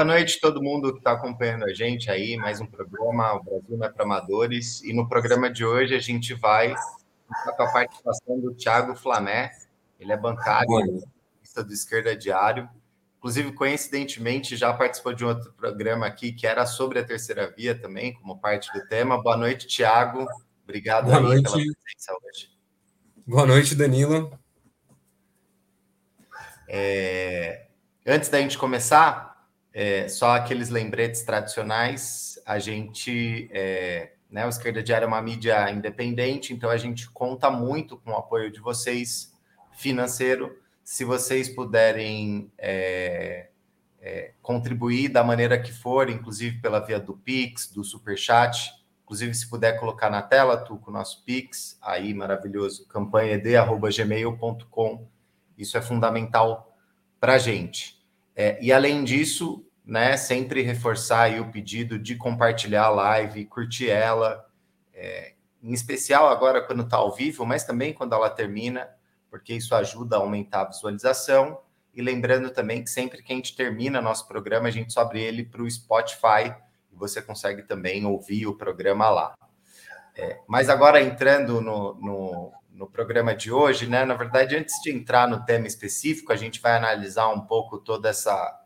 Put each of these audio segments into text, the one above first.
Boa noite todo mundo que está acompanhando a gente aí, mais um programa, o Brasil não é para amadores, e no programa de hoje a gente vai com a participação do Thiago Flamé, ele é bancário, do Esquerda Diário, inclusive coincidentemente já participou de um outro programa aqui que era sobre a terceira via também, como parte do tema. Boa noite, Thiago, obrigado Boa noite. pela presença hoje. Boa noite, Danilo. É... Antes da gente começar, é, só aqueles lembretes tradicionais, a gente, é, né, o Esquerda Diária é uma mídia independente, então a gente conta muito com o apoio de vocês financeiro. Se vocês puderem é, é, contribuir da maneira que for, inclusive pela via do Pix, do Superchat, inclusive se puder colocar na tela, tu com o nosso Pix, aí maravilhoso, campanhaed.gmail.com, isso é fundamental para a gente. É, e além disso, né, sempre reforçar o pedido de compartilhar a live, curtir ela, é, em especial agora quando está ao vivo, mas também quando ela termina, porque isso ajuda a aumentar a visualização. E lembrando também que sempre que a gente termina nosso programa, a gente sobe ele para o Spotify e você consegue também ouvir o programa lá. É, mas agora entrando no, no, no programa de hoje, né? Na verdade, antes de entrar no tema específico, a gente vai analisar um pouco toda essa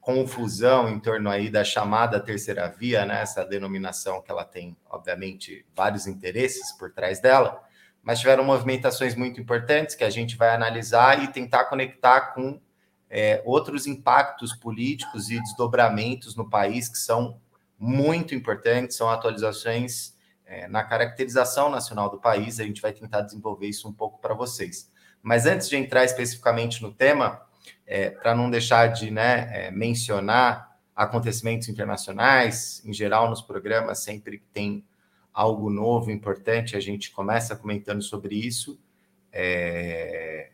confusão em torno aí da chamada terceira via, né? Essa denominação que ela tem, obviamente, vários interesses por trás dela, mas tiveram movimentações muito importantes que a gente vai analisar e tentar conectar com é, outros impactos políticos e desdobramentos no país que são muito importantes, são atualizações é, na caracterização nacional do país. A gente vai tentar desenvolver isso um pouco para vocês. Mas antes de entrar especificamente no tema, é, para não deixar de né, é, mencionar acontecimentos internacionais, em geral nos programas, sempre que tem algo novo, importante, a gente começa comentando sobre isso. É,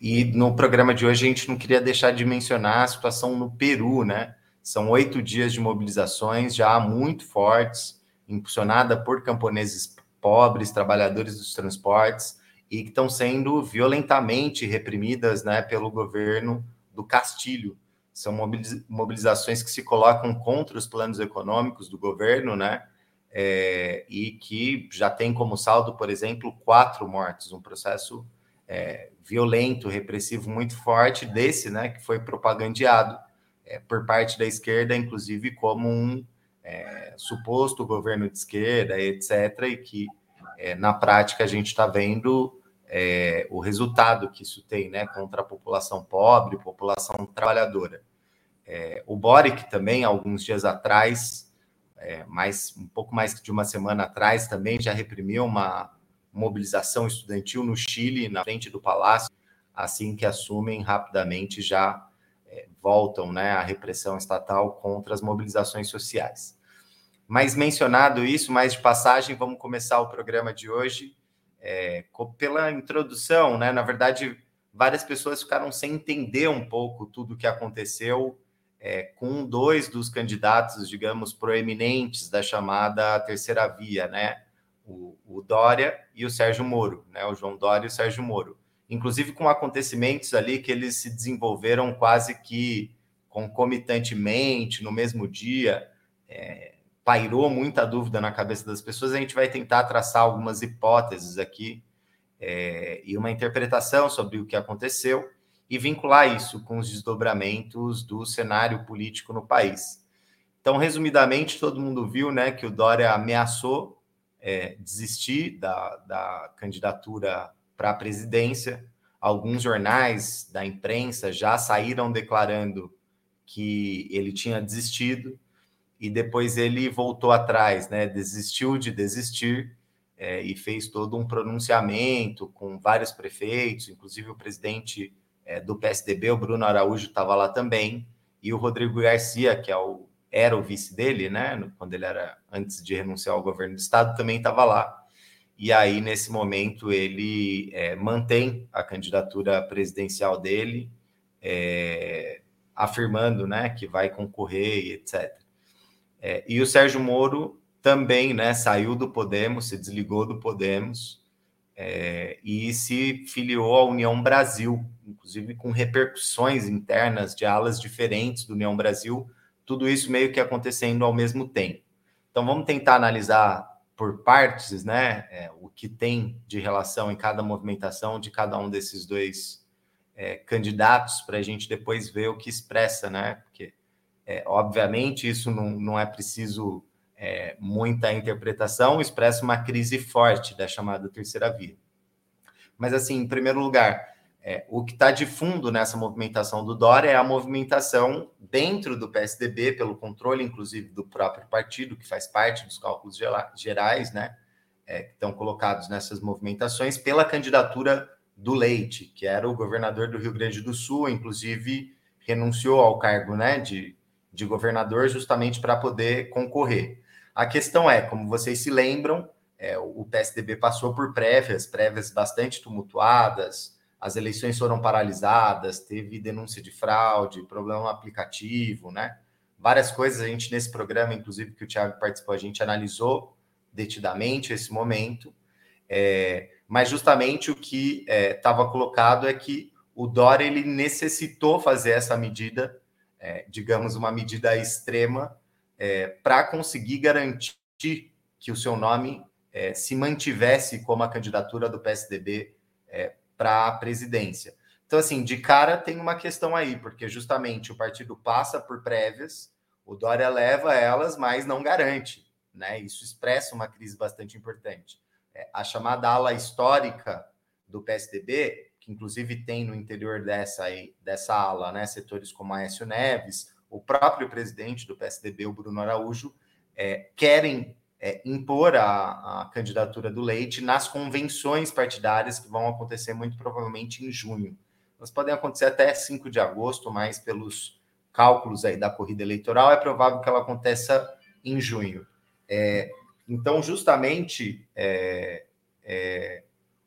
e no programa de hoje a gente não queria deixar de mencionar a situação no Peru, né? São oito dias de mobilizações já muito fortes, impulsionada por camponeses pobres, trabalhadores dos transportes, e que estão sendo violentamente reprimidas né, pelo governo do Castilho. São mobilizações que se colocam contra os planos econômicos do governo, né? É, e que já tem como saldo, por exemplo, quatro mortes, um processo é, violento, repressivo muito forte desse, né, que foi propagandeado é, por parte da esquerda, inclusive como um é, suposto governo de esquerda, etc., e que é, na prática a gente está vendo é, o resultado que isso tem né, contra a população pobre, população trabalhadora. É, o Boric também, alguns dias atrás, é, mais, um pouco mais de uma semana atrás, também já reprimiu uma mobilização estudantil no Chile, na frente do palácio, assim que assumem rapidamente já é, voltam né, à repressão estatal contra as mobilizações sociais. Mas mencionado isso, mais de passagem, vamos começar o programa de hoje é, pela introdução, né? Na verdade, várias pessoas ficaram sem entender um pouco tudo o que aconteceu é, com dois dos candidatos, digamos, proeminentes da chamada terceira via, né? O, o Dória e o Sérgio Moro, né? O João Dória e o Sérgio Moro. Inclusive com acontecimentos ali que eles se desenvolveram quase que concomitantemente, no mesmo dia. É, pairou muita dúvida na cabeça das pessoas, a gente vai tentar traçar algumas hipóteses aqui é, e uma interpretação sobre o que aconteceu e vincular isso com os desdobramentos do cenário político no país. Então, resumidamente, todo mundo viu né, que o Dória ameaçou é, desistir da, da candidatura para a presidência. Alguns jornais da imprensa já saíram declarando que ele tinha desistido e depois ele voltou atrás, né? Desistiu de desistir é, e fez todo um pronunciamento com vários prefeitos, inclusive o presidente é, do PSDB, o Bruno Araújo, estava lá também, e o Rodrigo Garcia, que é o, era o vice dele, né? Quando ele era antes de renunciar ao governo do estado, também estava lá. E aí, nesse momento, ele é, mantém a candidatura presidencial dele, é, afirmando né, que vai concorrer etc. É, e o Sérgio Moro também né, saiu do Podemos, se desligou do Podemos é, e se filiou à União Brasil, inclusive com repercussões internas de alas diferentes do União Brasil, tudo isso meio que acontecendo ao mesmo tempo. Então vamos tentar analisar por partes, né, é, o que tem de relação em cada movimentação de cada um desses dois é, candidatos para a gente depois ver o que expressa, né? Porque é, obviamente isso não, não é preciso é, muita interpretação, expressa uma crise forte da chamada terceira via. Mas assim, em primeiro lugar, é, o que está de fundo nessa movimentação do Dória é a movimentação dentro do PSDB, pelo controle, inclusive, do próprio partido, que faz parte dos cálculos gerais, né? É, que estão colocados nessas movimentações, pela candidatura do Leite, que era o governador do Rio Grande do Sul, inclusive renunciou ao cargo né, de, de governador justamente para poder concorrer. A questão é, como vocês se lembram, é, o PSDB passou por prévias, prévias bastante tumultuadas, as eleições foram paralisadas, teve denúncia de fraude, problema aplicativo, né? Várias coisas a gente nesse programa, inclusive que o Thiago participou, a gente analisou detidamente esse momento. É, mas justamente o que estava é, colocado é que o Dória ele necessitou fazer essa medida, é, digamos, uma medida extrema, é, para conseguir garantir que o seu nome é, se mantivesse como a candidatura do PSDB é, para a presidência. Então, assim, de cara tem uma questão aí, porque justamente o partido passa por prévias, o Dória leva elas, mas não garante. Né? Isso expressa uma crise bastante importante. É, a chamada ala histórica do PSDB, que inclusive tem no interior dessa, dessa ala né, setores como Aécio Neves, o próprio presidente do PSDB, o Bruno Araújo, é, querem é, impor a, a, candidatura do Leite nas convenções partidárias que vão acontecer muito provavelmente em junho. Elas podem acontecer até 5 de agosto, mas pelos cálculos aí da corrida eleitoral, é provável que ela aconteça em junho. É, então, justamente, é, é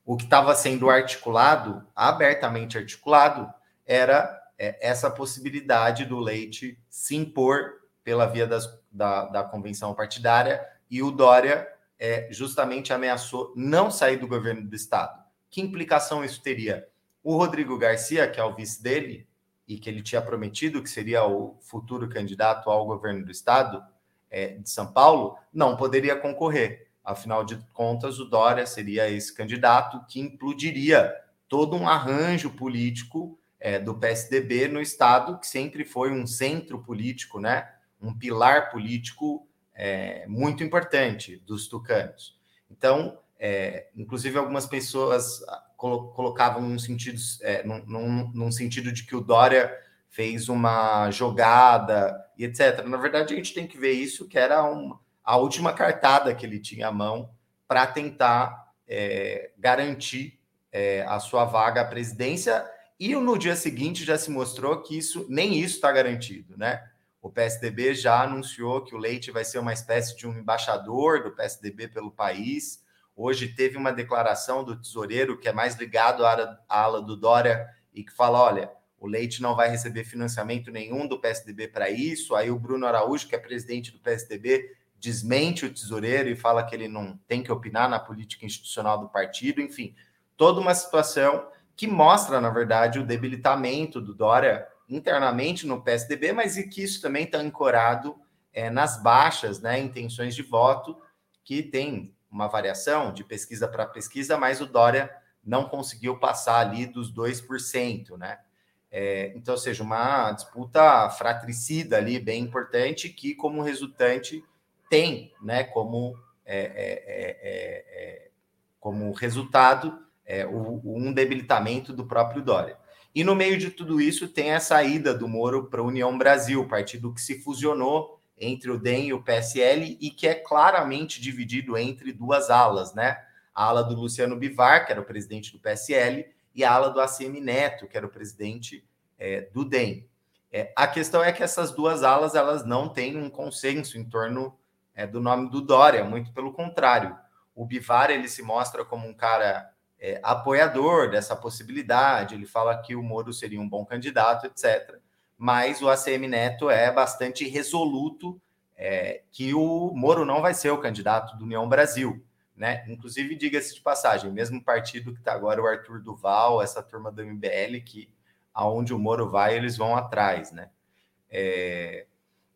o que estava sendo articulado, abertamente articulado, era é, essa possibilidade do Leite se impor pela via das, da, da convenção partidária e o Dória é, justamente ameaçou não sair do governo do estado. Que implicação isso teria? O Rodrigo Garcia, que é o vice dele, e que ele tinha prometido que seria o futuro candidato ao governo do estado é, de São Paulo, não poderia concorrer. Afinal de contas, o Dória seria esse candidato que implodiria todo um arranjo político é, do PSDB no estado, que sempre foi um centro político, né? um pilar político é, muito importante dos tucanos. Então, é, inclusive algumas pessoas colo colocavam num sentido, é, num, num, num, sentido de que o Dória fez uma jogada e etc. Na verdade, a gente tem que ver isso, que era um, a última cartada que ele tinha à mão para tentar é, garantir é, a sua vaga à presidência. E no dia seguinte já se mostrou que isso nem isso está garantido, né? O PSDB já anunciou que o Leite vai ser uma espécie de um embaixador do PSDB pelo país. Hoje teve uma declaração do tesoureiro que é mais ligado à ala do Dória e que fala: olha, o Leite não vai receber financiamento nenhum do PSDB para isso. Aí o Bruno Araújo, que é presidente do PSDB, desmente o tesoureiro e fala que ele não tem que opinar na política institucional do partido. Enfim, toda uma situação que mostra, na verdade, o debilitamento do Dória internamente no PSDB, mas e que isso também está ancorado é, nas baixas né, intenções de voto, que tem uma variação de pesquisa para pesquisa, mas o Dória não conseguiu passar ali dos 2%, né? É, então, ou seja, uma disputa fratricida ali, bem importante, que como resultante tem, né, como, é, é, é, é como resultado o, um debilitamento do próprio Dória. E no meio de tudo isso tem a saída do Moro para a União Brasil, partido que se fusionou entre o DEM e o PSL e que é claramente dividido entre duas alas, né? A ala do Luciano Bivar, que era o presidente do PSL, e a ala do ACM Neto, que era o presidente é, do DEM. É, a questão é que essas duas alas elas não têm um consenso em torno é, do nome do Dória, muito pelo contrário. O Bivar ele se mostra como um cara é, apoiador dessa possibilidade, ele fala que o Moro seria um bom candidato, etc. Mas o ACM Neto é bastante resoluto é, que o Moro não vai ser o candidato do União Brasil. Né? Inclusive, diga-se de passagem, mesmo partido que está agora o Arthur Duval, essa turma do MBL, que aonde o Moro vai, eles vão atrás. Né? É,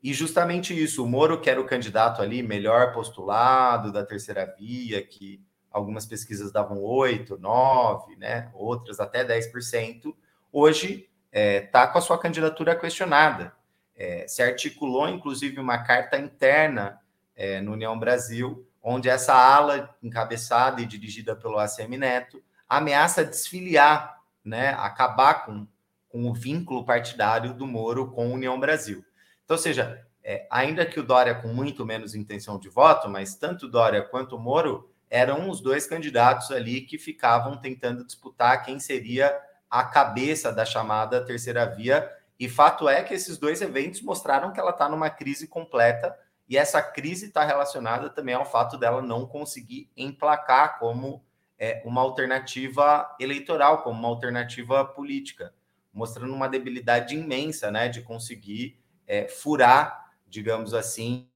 E justamente isso, o Moro, que era o candidato ali, melhor postulado da terceira via, que algumas pesquisas davam 8, 9, né? outras até 10%, hoje está é, tá com a sua candidatura questionada. É, se articulou, inclusive, uma carta interna é, no União Brasil, onde essa ala, encabeçada e dirigida pelo ACM Neto, ameaça desfiliar, né, acabar com, com o vínculo partidário do Moro com a União Brasil. Então, ou seja, é, ainda que o Dória com muito menos intenção de voto, mas tanto Dória quanto Moro eram os dois candidatos ali que ficavam tentando disputar quem seria a cabeça da chamada terceira via. E fato é que esses dois eventos mostraram que ela está numa crise completa, e essa crise está relacionada também ao fato dela não conseguir emplacar como é, uma alternativa eleitoral, como uma alternativa política, mostrando uma debilidade imensa né, de conseguir é, furar, digamos assim,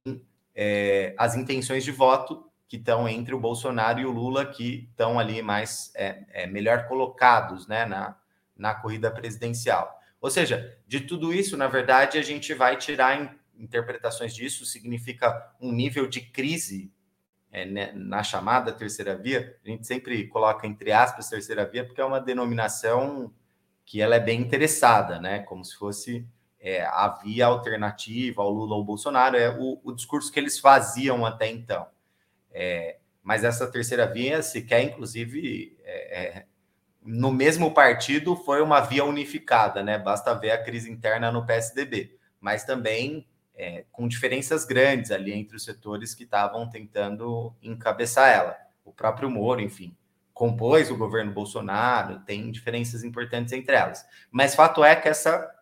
é, as intenções de voto que estão entre o Bolsonaro e o Lula, que estão ali mais é, é, melhor colocados né, na, na corrida presidencial. Ou seja, de tudo isso, na verdade, a gente vai tirar interpretações disso, significa um nível de crise é, né, na chamada terceira via. A gente sempre coloca entre aspas terceira via, porque é uma denominação que ela é bem interessada, né? Como se fosse é, a via alternativa ao Lula ou Bolsonaro, é o, o discurso que eles faziam até então. É, mas essa terceira via sequer, inclusive, é, é, no mesmo partido foi uma via unificada, né? Basta ver a crise interna no PSDB, mas também é, com diferenças grandes ali entre os setores que estavam tentando encabeçar ela. O próprio Moro, enfim, compôs o governo Bolsonaro, tem diferenças importantes entre elas. Mas fato é que essa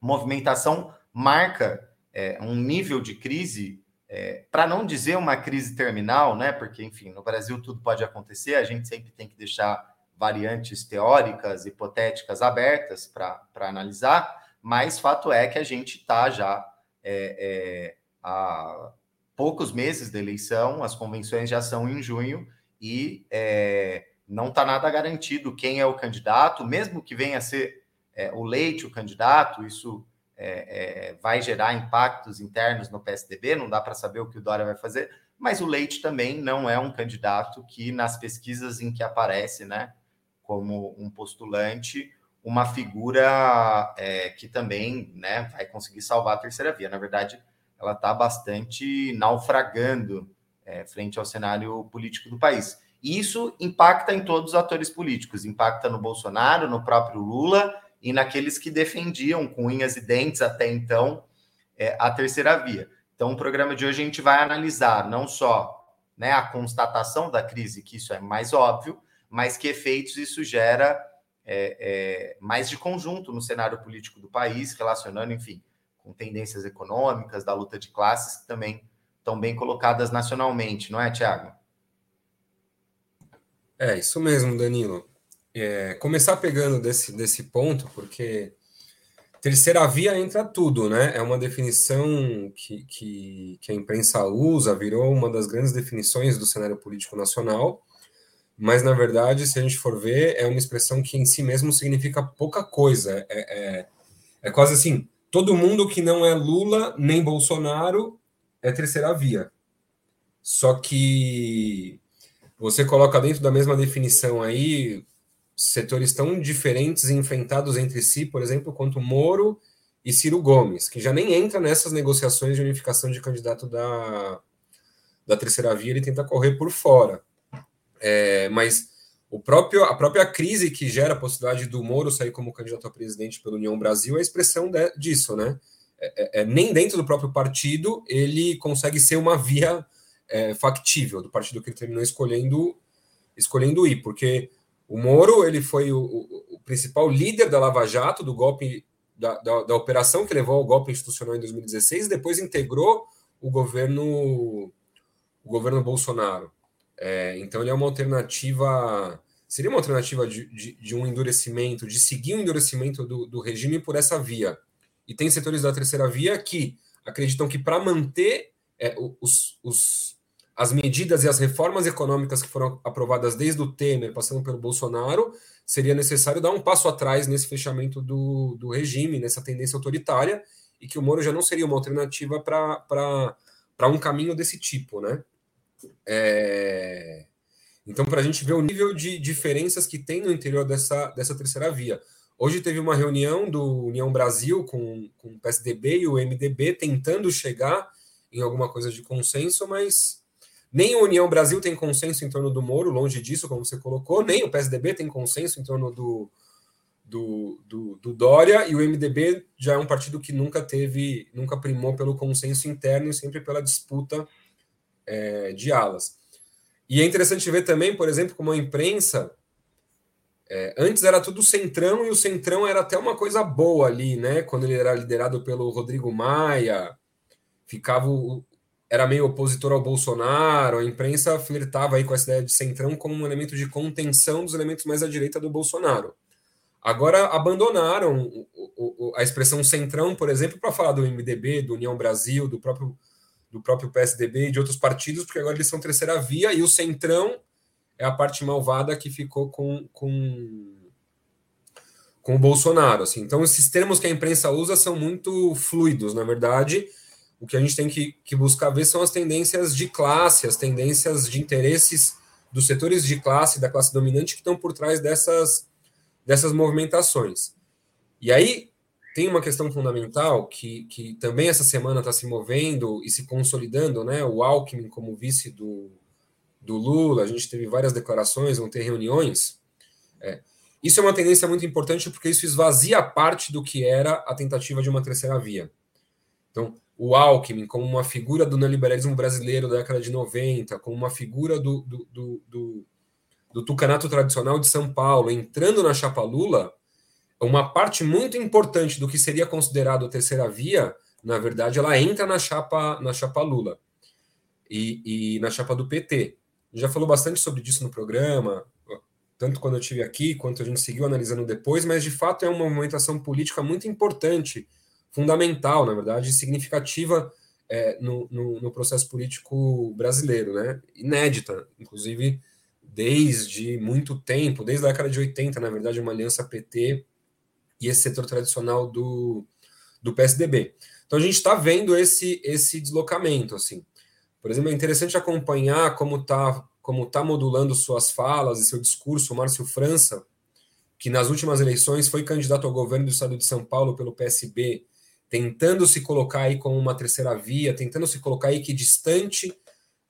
movimentação marca é, um nível de crise, é, para não dizer uma crise terminal, né? Porque, enfim, no Brasil tudo pode acontecer, a gente sempre tem que deixar variantes teóricas, hipotéticas abertas para analisar, mas fato é que a gente está já é, é, há poucos meses da eleição, as convenções já são em junho e é, não está nada garantido quem é o candidato, mesmo que venha a ser é, o Leite, o candidato, isso é, é, vai gerar impactos internos no PSDB, não dá para saber o que o Dória vai fazer, mas o Leite também não é um candidato que, nas pesquisas em que aparece, né, como um postulante, uma figura é, que também né, vai conseguir salvar a terceira via. Na verdade, ela está bastante naufragando é, frente ao cenário político do país. Isso impacta em todos os atores políticos, impacta no Bolsonaro, no próprio Lula e naqueles que defendiam com unhas e dentes até então é, a terceira via. Então, o programa de hoje a gente vai analisar não só né, a constatação da crise, que isso é mais óbvio, mas que efeitos isso gera é, é, mais de conjunto no cenário político do país, relacionando, enfim, com tendências econômicas, da luta de classes, que também estão bem colocadas nacionalmente, não é, Tiago? É, isso mesmo, Danilo é, começar pegando desse, desse ponto, porque terceira via entra tudo, né? É uma definição que, que, que, a imprensa usa, virou uma das grandes definições do cenário político nacional, mas na verdade, se a gente for ver, é uma expressão que em si mesmo significa pouca coisa. É, é, é quase assim: todo mundo que não é Lula nem Bolsonaro é terceira via. Só que você coloca dentro da mesma definição aí setores tão diferentes e enfrentados entre si, por exemplo, quanto Moro e Ciro Gomes, que já nem entra nessas negociações de unificação de candidato da, da terceira via, ele tenta correr por fora. É, mas o próprio, a própria crise que gera a possibilidade do Moro sair como candidato a presidente pela União Brasil é a expressão de, disso, né? É, é, é nem dentro do próprio partido ele consegue ser uma via é, factível do partido que ele terminou escolhendo escolhendo ir, porque o Moro ele foi o, o, principal líder da Lava Jato, do golpe, da, da, da, operação que levou ao golpe institucional em 2016, e depois integrou o governo, o governo Bolsonaro. É, então ele é uma alternativa, seria uma alternativa de, de, de, um endurecimento, de seguir um endurecimento do, do regime por essa via. E tem setores da terceira via que acreditam que para manter é, os, os as medidas e as reformas econômicas que foram aprovadas desde o Temer, passando pelo Bolsonaro, seria necessário dar um passo atrás nesse fechamento do, do regime, nessa tendência autoritária, e que o Moro já não seria uma alternativa para um caminho desse tipo, né? É... Então, para a gente ver o nível de diferenças que tem no interior dessa, dessa terceira via. Hoje teve uma reunião do União Brasil com, com o PSDB e o MDB tentando chegar em alguma coisa de consenso, mas nem o União Brasil tem consenso em torno do Moro, longe disso, como você colocou, nem o PSDB tem consenso em torno do, do, do, do, Dória, e o MDB já é um partido que nunca teve, nunca primou pelo consenso interno e sempre pela disputa é, de alas. E é interessante ver também, por exemplo, como a imprensa é, antes era tudo centrão e o centrão era até uma coisa boa ali, né? Quando ele era liderado pelo Rodrigo Maia, ficava era meio opositor ao Bolsonaro, a imprensa flertava aí com essa ideia de centrão como um elemento de contenção dos elementos mais à direita do Bolsonaro. Agora abandonaram a expressão centrão, por exemplo, para falar do MDB, do União Brasil, do próprio, do próprio PSDB e de outros partidos, porque agora eles são terceira via e o centrão é a parte malvada que ficou com, com, com o Bolsonaro. Assim. Então, esses termos que a imprensa usa são muito fluidos, na verdade. O que a gente tem que, que buscar ver são as tendências de classe, as tendências de interesses dos setores de classe, da classe dominante, que estão por trás dessas, dessas movimentações. E aí tem uma questão fundamental que, que também essa semana está se movendo e se consolidando, né? O Alckmin como vice do, do Lula, a gente teve várias declarações, vão ter reuniões. É. Isso é uma tendência muito importante porque isso esvazia parte do que era a tentativa de uma terceira via. Então, o Alckmin, como uma figura do neoliberalismo brasileiro da década de 90, como uma figura do, do, do, do, do tucanato tradicional de São Paulo, entrando na chapa Lula, uma parte muito importante do que seria considerado a terceira via, na verdade, ela entra na chapa, na chapa Lula e, e na chapa do PT já falou bastante sobre isso no programa, tanto quando eu estive aqui, quanto a gente seguiu analisando depois, mas de fato é uma movimentação política muito importante, fundamental, na verdade, significativa é, no, no, no, processo político brasileiro, né? Inédita, inclusive desde muito tempo, desde a década de 80, na verdade, uma aliança PT e esse setor tradicional do, do PSDB. Então a gente está vendo esse, esse deslocamento, assim. Por exemplo, é interessante acompanhar como está como tá modulando suas falas e seu discurso o Márcio França, que nas últimas eleições foi candidato ao governo do estado de São Paulo pelo PSB, tentando se colocar aí como uma terceira via, tentando se colocar aí que distante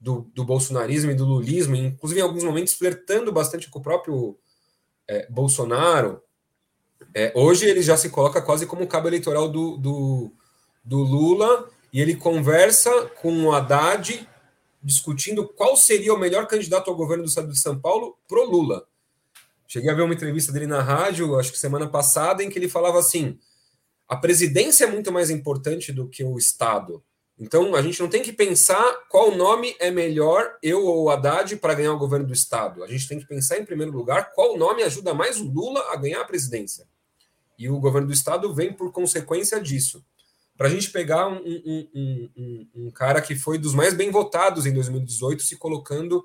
do, do bolsonarismo e do lulismo, inclusive em alguns momentos flertando bastante com o próprio é, Bolsonaro. É, hoje ele já se coloca quase como cabo eleitoral do, do, do Lula e ele conversa com o Haddad discutindo qual seria o melhor candidato ao governo do estado de São Paulo pro Lula. Cheguei a ver uma entrevista dele na rádio, acho que semana passada, em que ele falava assim: a presidência é muito mais importante do que o Estado. Então a gente não tem que pensar qual nome é melhor, eu ou o Haddad, para ganhar o governo do Estado. A gente tem que pensar, em primeiro lugar, qual nome ajuda mais o Lula a ganhar a presidência. E o governo do Estado vem por consequência disso para a gente pegar um, um, um, um, cara que foi dos mais bem votados em 2018, se colocando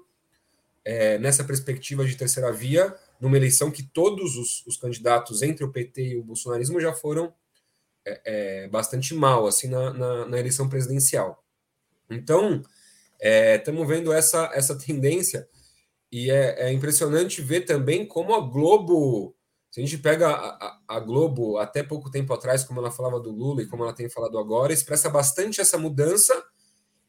é, nessa perspectiva de terceira via, numa eleição que todos os, os candidatos entre o PT e o bolsonarismo já foram é, é, bastante mal assim na, na, na, eleição presidencial. Então, estamos é, vendo essa, essa tendência e é, é impressionante ver também como a Globo se a gente pega a, a, Globo, até pouco tempo atrás, como ela falava do Lula e como ela tem falado agora, expressa bastante essa mudança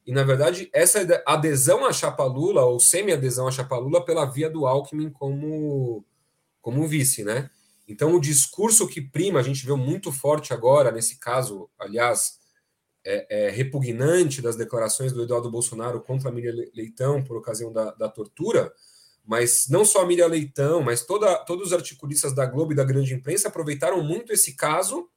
e, na verdade, essa adesão à chapa Lula, ou semi-adesão à chapa Lula, pela via do Alckmin como, como vice, né? Então, o discurso que prima, a gente vê muito forte agora, nesse caso, aliás, é, é, repugnante das declarações do Eduardo Bolsonaro contra a Miriam Leitão por ocasião da, da tortura, mas não só a Miriam Leitão, mas toda, todos os articulistas da Globo e da grande imprensa aproveitaram muito esse caso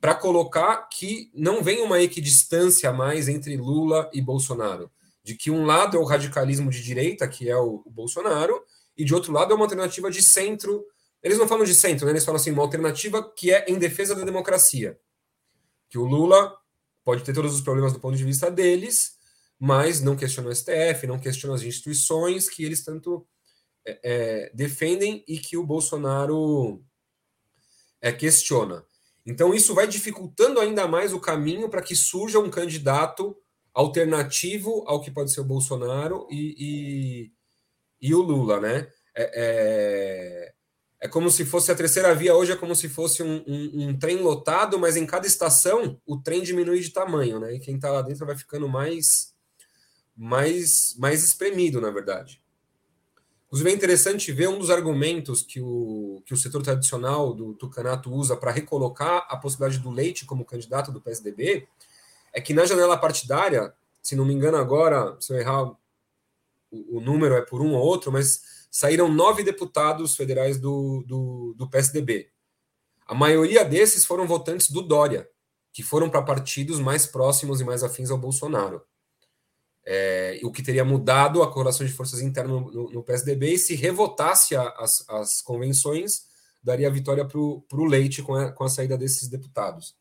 para colocar que não vem uma equidistância mais entre Lula e Bolsonaro. De que um lado é o radicalismo de direita, que é o, o Bolsonaro, e de outro lado é uma alternativa de centro. Eles não falam de centro, né? eles falam assim, uma alternativa que é em defesa da democracia. Que o Lula pode ter todos os problemas do ponto de vista deles, mas não questiona o STF, não questiona as instituições que eles tanto é, é, defendem e que o Bolsonaro é, questiona. Então, isso vai dificultando ainda mais o caminho para que surja um candidato alternativo ao que pode ser o Bolsonaro e, e, e o Lula, né? É, é, como se fosse a terceira via hoje, é como se fosse um, um, um, trem lotado, mas em cada estação o trem diminui de tamanho, né? E quem está lá dentro vai ficando mais, mais, mais espremido, na verdade. Inclusive, é interessante ver um dos argumentos que o, que o setor tradicional do Tucanato usa para recolocar a possibilidade do Leite como candidato do PSDB é que na janela partidária, se não me engano agora, se eu errar, o, o número é por um ou outro, mas saíram nove deputados federais do, do, do PSDB. A maioria desses foram votantes do Dória, que foram para partidos mais próximos e mais afins ao Bolsonaro é, o que teria mudado a correlação de forças internas no, no, PSDB, e se revotasse as, as convenções, daria vitória para o Leite com a, com a saída desses deputados.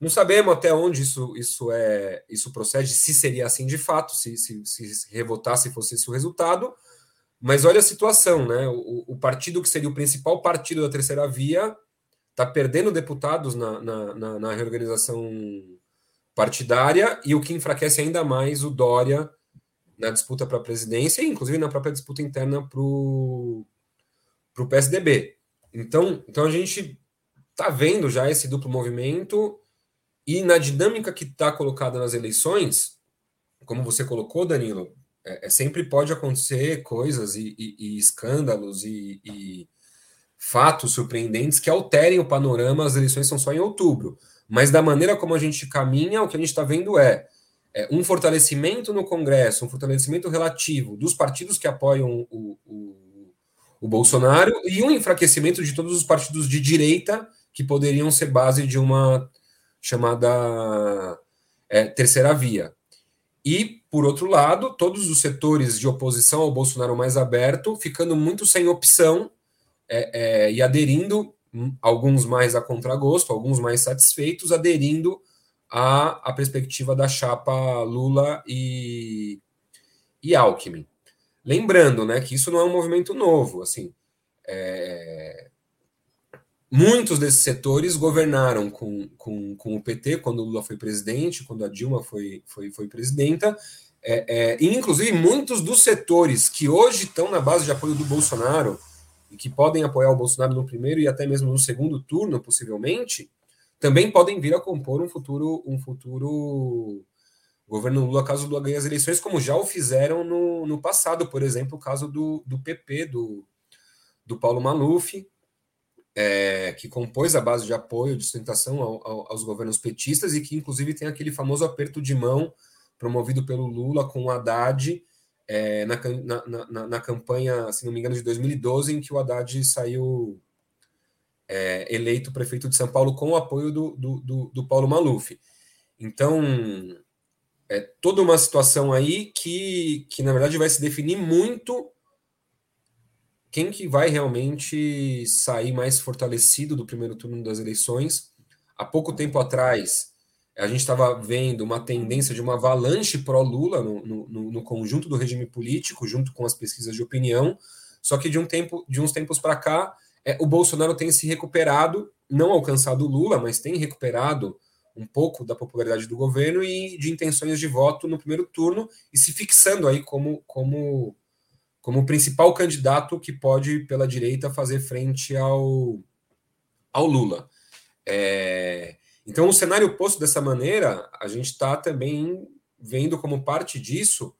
Não sabemos até onde isso, isso, é, isso procede, se seria assim de fato, se, se, se revotasse fosse esse o resultado, mas olha a situação, né? O, o partido que seria o principal partido da terceira via está perdendo deputados na, na, na, na reorganização partidária e o que enfraquece ainda mais o Dória na disputa para a presidência e inclusive na própria disputa interna para o PSDB. Então, então a gente está vendo já esse duplo movimento e na dinâmica que está colocada nas eleições, como você colocou, Danilo, é, é sempre pode acontecer coisas e, e, e escândalos e, e fatos surpreendentes que alterem o panorama. As eleições são só em outubro. Mas da maneira como a gente caminha, o que a gente está vendo é, é, um fortalecimento no Congresso, um fortalecimento relativo dos partidos que apoiam o, o, o Bolsonaro e um enfraquecimento de todos os partidos de direita que poderiam ser base de uma chamada é, terceira via. E, por outro lado, todos os setores de oposição ao Bolsonaro mais aberto ficando muito sem opção é, é, e aderindo alguns mais a contragosto, alguns mais satisfeitos, aderindo à, à perspectiva da chapa Lula e, e Alckmin. Lembrando né, que isso não é um movimento novo. assim é... Muitos desses setores governaram com, com, com o PT quando o Lula foi presidente, quando a Dilma foi, foi, foi presidenta, é, é, e inclusive muitos dos setores que hoje estão na base de apoio do Bolsonaro, e que podem apoiar o Bolsonaro no primeiro e até mesmo no segundo turno, possivelmente, também podem vir a compor um futuro, um futuro governo Lula caso Lula ganhe as eleições, como já o fizeram no, no passado, por exemplo, o caso do, do PP, do, do Paulo Maluf, é, que compôs a base de apoio, de sustentação ao, ao, aos governos petistas e que, inclusive, tem aquele famoso aperto de mão promovido pelo Lula com o Haddad, é, na, na, na, na, campanha, se não me engano, de 2012, em que o Haddad saiu é, eleito prefeito de São Paulo com o apoio do, do, do, do Paulo Maluf. Então, é toda uma situação aí que, que, na verdade, vai se definir muito quem que vai realmente sair mais fortalecido do primeiro turno das eleições. Há pouco tempo atrás, a gente estava vendo uma tendência de uma avalanche pró-Lula no, no, no, conjunto do regime político, junto com as pesquisas de opinião. Só que de um tempo, de uns tempos para cá, é, o Bolsonaro tem se recuperado, não alcançado o Lula, mas tem recuperado um pouco da popularidade do governo e de intenções de voto no primeiro turno e se fixando aí como como como o principal candidato que pode pela direita fazer frente ao ao Lula. É, então, o cenário posto dessa maneira, a gente está também vendo como parte disso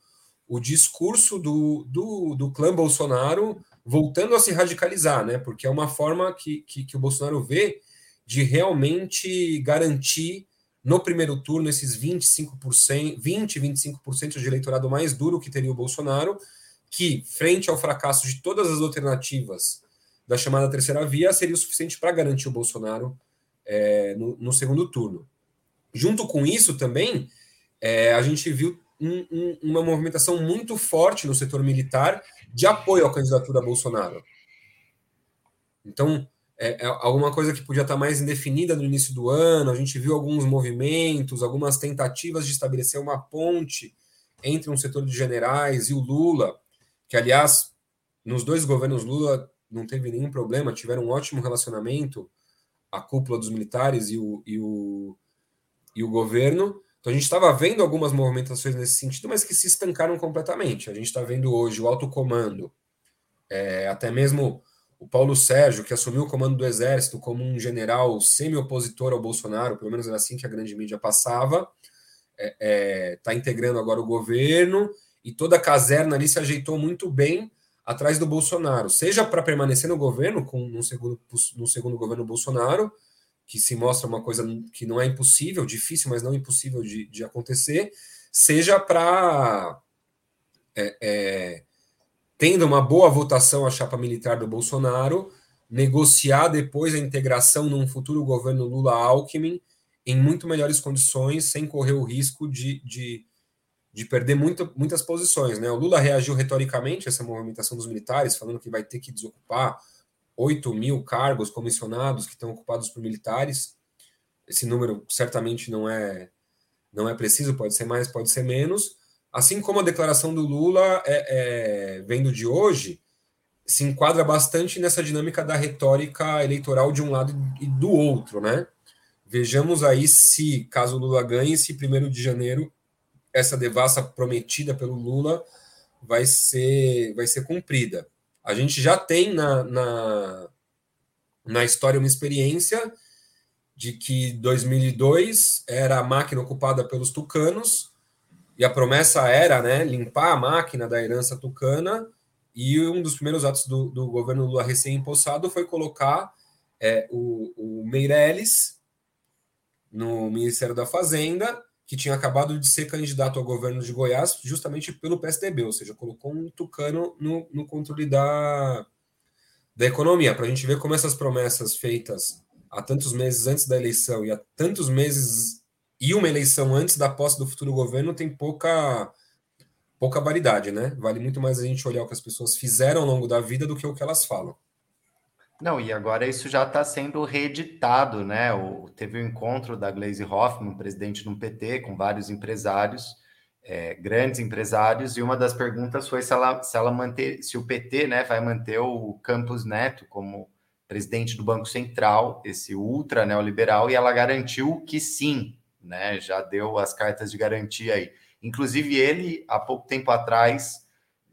o discurso do, do, do clã Bolsonaro voltando a se radicalizar, né? Porque é uma forma que, que, que o Bolsonaro vê de realmente garantir no primeiro turno esses 25%, 20, 25% de eleitorado mais duro que teria o Bolsonaro, que, frente ao fracasso de todas as alternativas da chamada terceira via, seria o suficiente para garantir o Bolsonaro é, no, no, segundo turno. Junto com isso também, é, a gente viu um, um, uma movimentação muito forte no setor militar de apoio à candidatura a Bolsonaro. Então, é, é alguma coisa que podia estar mais indefinida no início do ano, a gente viu alguns movimentos, algumas tentativas de estabelecer uma ponte entre um setor de generais e o Lula, que, aliás, nos dois governos Lula não teve nenhum problema, tiveram um ótimo relacionamento a cúpula dos militares e o, e o, e o governo. Então a gente estava vendo algumas movimentações nesse sentido, mas que se estancaram completamente. A gente está vendo hoje o alto comando, é, até mesmo o Paulo Sérgio, que assumiu o comando do Exército como um general semi-opositor ao Bolsonaro, pelo menos era assim que a grande mídia passava, está é, é, tá integrando agora o governo e toda a caserna ali se ajeitou muito bem atrás do Bolsonaro, seja para permanecer no governo, com no segundo, no segundo governo Bolsonaro, que se mostra uma coisa que não é impossível, difícil, mas não impossível de, de acontecer, seja para é, é, tendo uma boa votação a chapa militar do Bolsonaro, negociar depois a integração num futuro governo Lula-Alckmin em muito melhores condições, sem correr o risco de, de, de perder muito, muitas posições. Né? O Lula reagiu retoricamente a essa movimentação dos militares, falando que vai ter que desocupar 8 mil cargos comissionados que estão ocupados por militares. Esse número certamente não é, não é preciso, pode ser mais, pode ser menos assim como a declaração do Lula, é, é, vendo de hoje, se enquadra bastante nessa dinâmica da retórica eleitoral de um lado e do outro, né? Vejamos aí se, caso o Lula ganhe, se primeiro de janeiro essa devassa prometida pelo Lula vai ser, vai ser cumprida. A gente já tem na, na, na história uma experiência de que 2002 era a máquina ocupada pelos tucanos e a promessa era né, limpar a máquina da herança tucana, e um dos primeiros atos do, do governo Lula recém-impossado foi colocar é, o, o Meirelles no Ministério da Fazenda, que tinha acabado de ser candidato ao governo de Goiás justamente pelo PSDB, ou seja, colocou um tucano no, no controle da, da economia, para a gente ver como essas promessas feitas há tantos meses antes da eleição e há tantos meses e uma eleição antes da posse do futuro governo tem pouca pouca validade, né? Vale muito mais a gente olhar o que as pessoas fizeram ao longo da vida do que o que elas falam. Não, e agora isso já está sendo reeditado, né? O, teve o um encontro da Glaze Hoffman, presidente do PT, com vários empresários, é, grandes empresários, e uma das perguntas foi se ela, se ela manter, se o PT né, vai manter o Campos Neto como presidente do Banco Central, esse ultra neoliberal, e ela garantiu que sim, né? Já deu as cartas de garantia aí. Inclusive, ele, há pouco tempo atrás,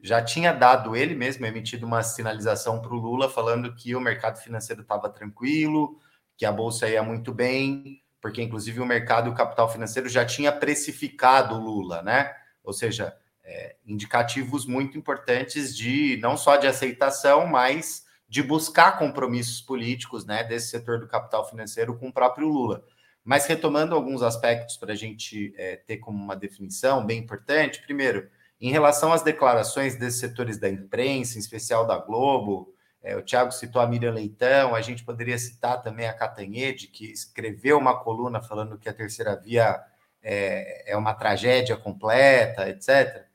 já tinha dado, ele mesmo, emitido uma sinalização para o Lula falando que o mercado financeiro estava tranquilo, que a bolsa ia muito bem, porque inclusive o mercado e o capital financeiro já tinha precificado o Lula, né? Ou seja, é, indicativos muito importantes de não só de aceitação, mas de buscar compromissos políticos, né, desse setor do capital financeiro com o próprio Lula. Mas retomando alguns aspectos para a gente é, ter como uma definição bem importante, primeiro, em relação às declarações desses setores da imprensa, em especial da Globo, é, o Tiago citou a Miriam Leitão, a gente poderia citar também a Catanhede, que escreveu uma coluna falando que a terceira via é, é uma tragédia completa, etc.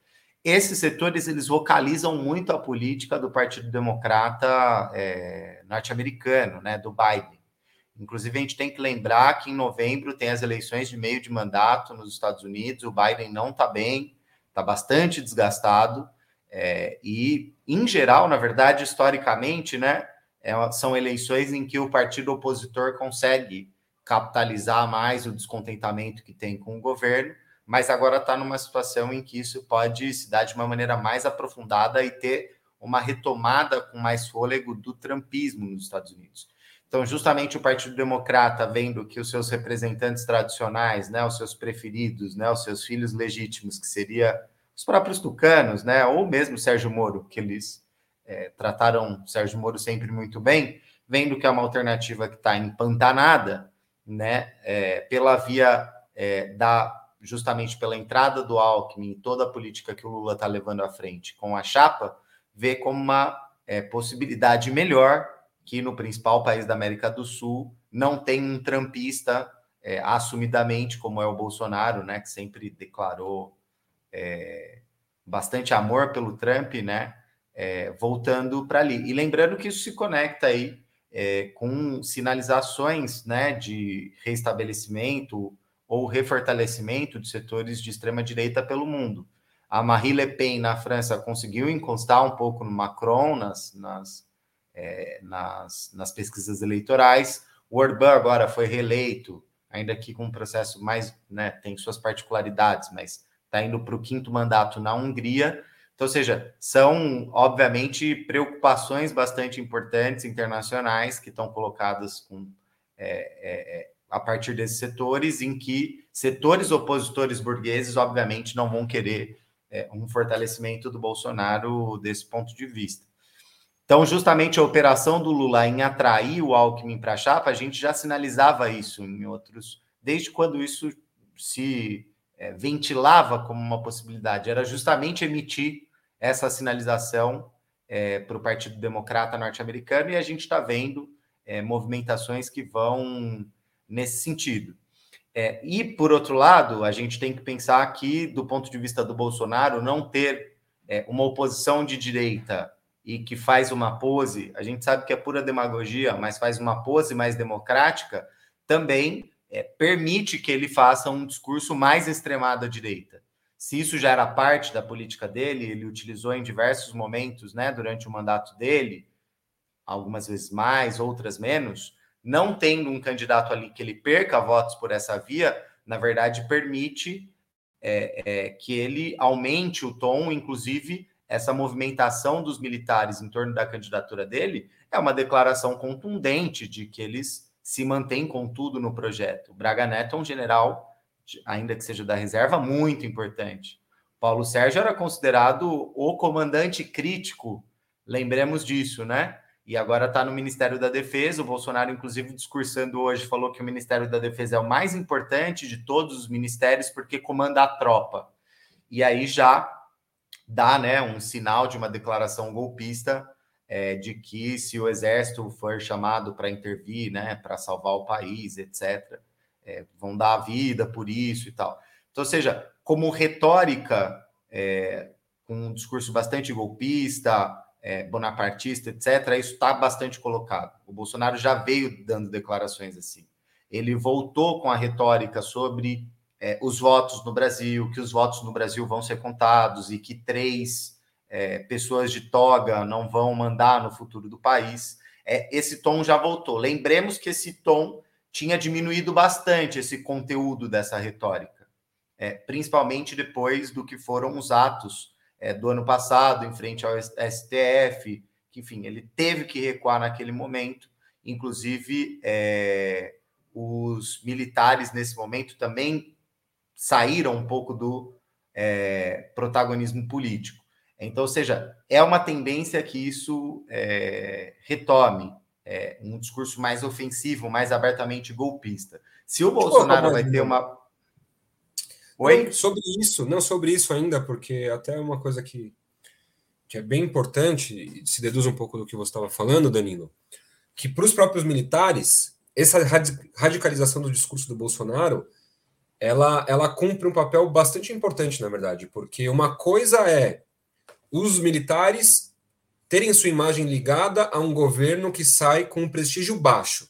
Esses setores eles vocalizam muito a política do Partido Democrata é, norte-americano, né, do Biden. Inclusive, a gente tem que lembrar que em novembro tem as eleições de meio de mandato nos Estados Unidos. O Biden não está bem, está bastante desgastado. É, e, em geral, na verdade, historicamente, né, é, são eleições em que o partido opositor consegue capitalizar mais o descontentamento que tem com o governo, mas agora está numa situação em que isso pode se dar de uma maneira mais aprofundada e ter uma retomada com mais fôlego do trumpismo nos Estados Unidos. Então, justamente o Partido Democrata, vendo que os seus representantes tradicionais, né, os seus preferidos, né, os seus filhos legítimos, que seria os próprios tucanos, né, ou mesmo Sérgio Moro, que eles é, trataram Sérgio Moro sempre muito bem, vendo que é uma alternativa que está empantanada, né, é, pela via é, da justamente pela entrada do Alckmin e toda a política que o Lula está levando à frente com a chapa, vê como uma é, possibilidade melhor que no principal país da América do Sul não tem um trampista é, assumidamente, como é o Bolsonaro, né, que sempre declarou é, bastante amor pelo Trump, né, é, voltando para ali. E lembrando que isso se conecta aí é, com sinalizações né, de restabelecimento ou refortalecimento de setores de extrema-direita pelo mundo. A Marie Le Pen, na França, conseguiu encostar um pouco no Macron nas, nas é, nas, nas pesquisas eleitorais. O Orbán agora foi reeleito, ainda que com um processo mais, né, tem suas particularidades, mas está indo para o quinto mandato na Hungria. Então, ou seja, são, obviamente, preocupações bastante importantes internacionais que estão colocadas com, é, é, é, a partir desses setores, em que setores opositores burgueses, obviamente, não vão querer é, um fortalecimento do Bolsonaro desse ponto de vista. Então, justamente a operação do Lula em atrair o Alckmin para a chapa, a gente já sinalizava isso em outros, desde quando isso se é, ventilava como uma possibilidade, era justamente emitir essa sinalização é, para o Partido Democrata norte-americano, e a gente está vendo é, movimentações que vão nesse sentido. É, e, por outro lado, a gente tem que pensar que, do ponto de vista do Bolsonaro, não ter é, uma oposição de direita e que faz uma pose, a gente sabe que é pura demagogia, mas faz uma pose mais democrática, também é, permite que ele faça um discurso mais extremado à direita. Se isso já era parte da política dele, ele utilizou em diversos momentos, né, durante o mandato dele, algumas vezes mais, outras menos, não tendo um candidato ali que ele perca votos por essa via, na verdade, permite é, é, que ele aumente o tom, inclusive essa movimentação dos militares em torno da candidatura dele é uma declaração contundente de que eles se mantêm com tudo no projeto. O Braga Neto é um general, ainda que seja da reserva, muito importante. Paulo Sérgio era considerado o comandante crítico, lembremos disso, né? E agora está no Ministério da Defesa. O Bolsonaro, inclusive, discursando hoje, falou que o Ministério da Defesa é o mais importante de todos os ministérios porque comanda a tropa. E aí já dá né, um sinal de uma declaração golpista é, de que se o exército for chamado para intervir, né, para salvar o país, etc., é, vão dar a vida por isso e tal. Então, ou seja, como retórica, é, com um discurso bastante golpista, é, bonapartista, etc., isso está bastante colocado. O Bolsonaro já veio dando declarações assim. Ele voltou com a retórica sobre é, os votos no Brasil, que os votos no Brasil vão ser contados e que três é, pessoas de toga não vão mandar no futuro do país. É, esse tom já voltou. Lembremos que esse tom tinha diminuído bastante esse conteúdo dessa retórica, é, principalmente depois do que foram os atos é, do ano passado em frente ao STF, que, enfim, ele teve que recuar naquele momento, inclusive é, os militares nesse momento também saíram um pouco do é, protagonismo político. Então, ou seja, é uma tendência que isso é, retome é, um discurso mais ofensivo, mais abertamente golpista. Se o Bolsonaro vai ter uma. Oi? Não, sobre isso, não sobre isso ainda, porque até é uma coisa que, que é bem importante, se deduz um pouco do que você estava falando, Danilo, que para os próprios militares, essa radicalização do discurso do Bolsonaro ela, ela cumpre um papel bastante importante, na verdade, porque uma coisa é os militares terem sua imagem ligada a um governo que sai com um prestígio baixo.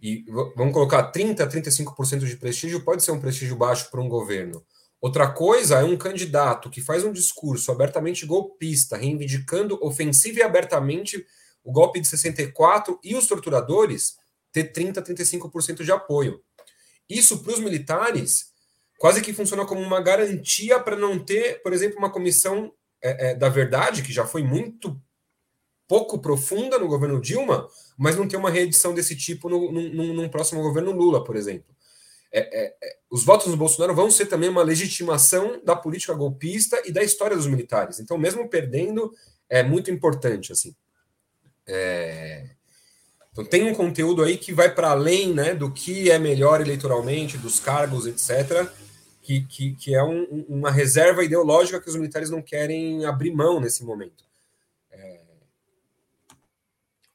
E vamos colocar 30, 35% de prestígio pode ser um prestígio baixo para um governo. Outra coisa é um candidato que faz um discurso abertamente golpista, reivindicando ofensiva e abertamente o golpe de 64 e os torturadores ter 30, 35% de apoio. Isso para os militares quase que funciona como uma garantia para não ter, por exemplo, uma comissão é, é, da verdade, que já foi muito pouco profunda no governo Dilma, mas não ter uma reedição desse tipo no, num próximo governo Lula, por exemplo. É, é, é, os votos do Bolsonaro vão ser também uma legitimação da política golpista e da história dos militares. Então, mesmo perdendo, é muito importante assim. É, então tem um conteúdo aí que vai para além né, do que é melhor eleitoralmente, dos cargos, etc., que, que, que é um, uma reserva ideológica que os militares não querem abrir mão nesse momento. É...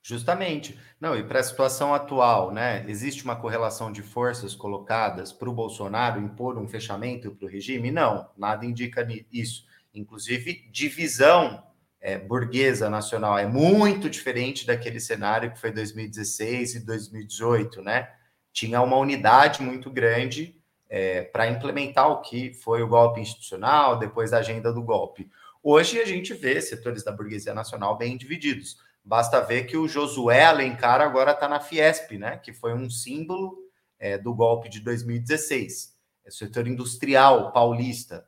Justamente. Não, e para a situação atual, né? Existe uma correlação de forças colocadas para o Bolsonaro impor um fechamento para o regime? Não, nada indica isso. Inclusive, divisão é, burguesa nacional é muito diferente daquele cenário que foi 2016 e 2018, né? Tinha uma unidade muito grande é, para implementar o que foi o golpe institucional, depois a agenda do golpe. Hoje a gente vê setores da burguesia nacional bem divididos, basta ver que o Josué Alencar agora está na Fiesp, né? Que foi um símbolo é, do golpe de 2016. É o setor industrial paulista.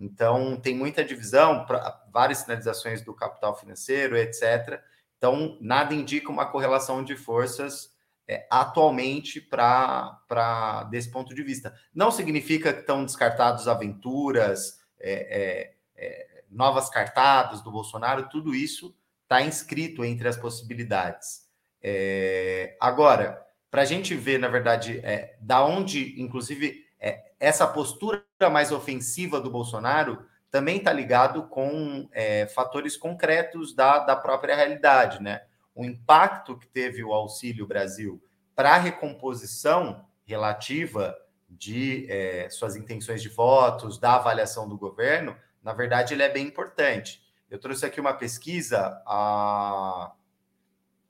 Então, tem muita divisão, várias sinalizações do capital financeiro, etc. Então, nada indica uma correlação de forças é, atualmente para desse ponto de vista. Não significa que estão descartados aventuras, é, é, é novas cartadas do Bolsonaro, tudo isso está inscrito entre as possibilidades. É, agora, para a gente ver, na verdade, é, da onde, inclusive, é, essa postura mais ofensiva do Bolsonaro também está ligado com é, fatores concretos da, da própria realidade, né? o impacto que teve o Auxílio Brasil para a recomposição relativa de é, suas intenções de votos, da avaliação do governo, na verdade, ele é bem importante. Eu trouxe aqui uma pesquisa, a...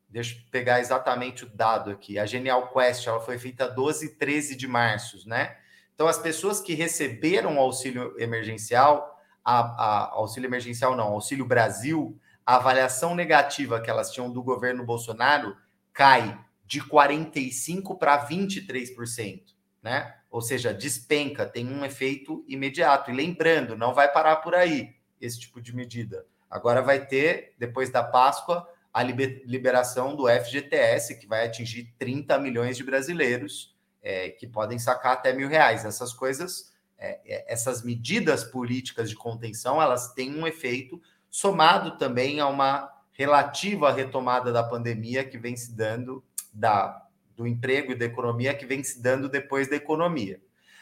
deixa eu pegar exatamente o dado aqui. A Genial Quest ela foi feita 12 e 13 de março, né? Então, as pessoas que receberam auxílio emergencial, a, a, auxílio emergencial não, auxílio Brasil, a avaliação negativa que elas tinham do governo Bolsonaro cai de 45% para 23%, né? Ou seja, despenca, tem um efeito imediato. E lembrando, não vai parar por aí esse tipo de medida. Agora vai ter, depois da Páscoa, a liberação do FGTS, que vai atingir 30 milhões de brasileiros é, que podem sacar até mil reais. Essas coisas, é, é essas medidas políticas de contenção, elas têm um efeito somado também a uma relativa retomada da pandemia que vem se dando, da, do emprego e da economia que vem se dando depois da economia.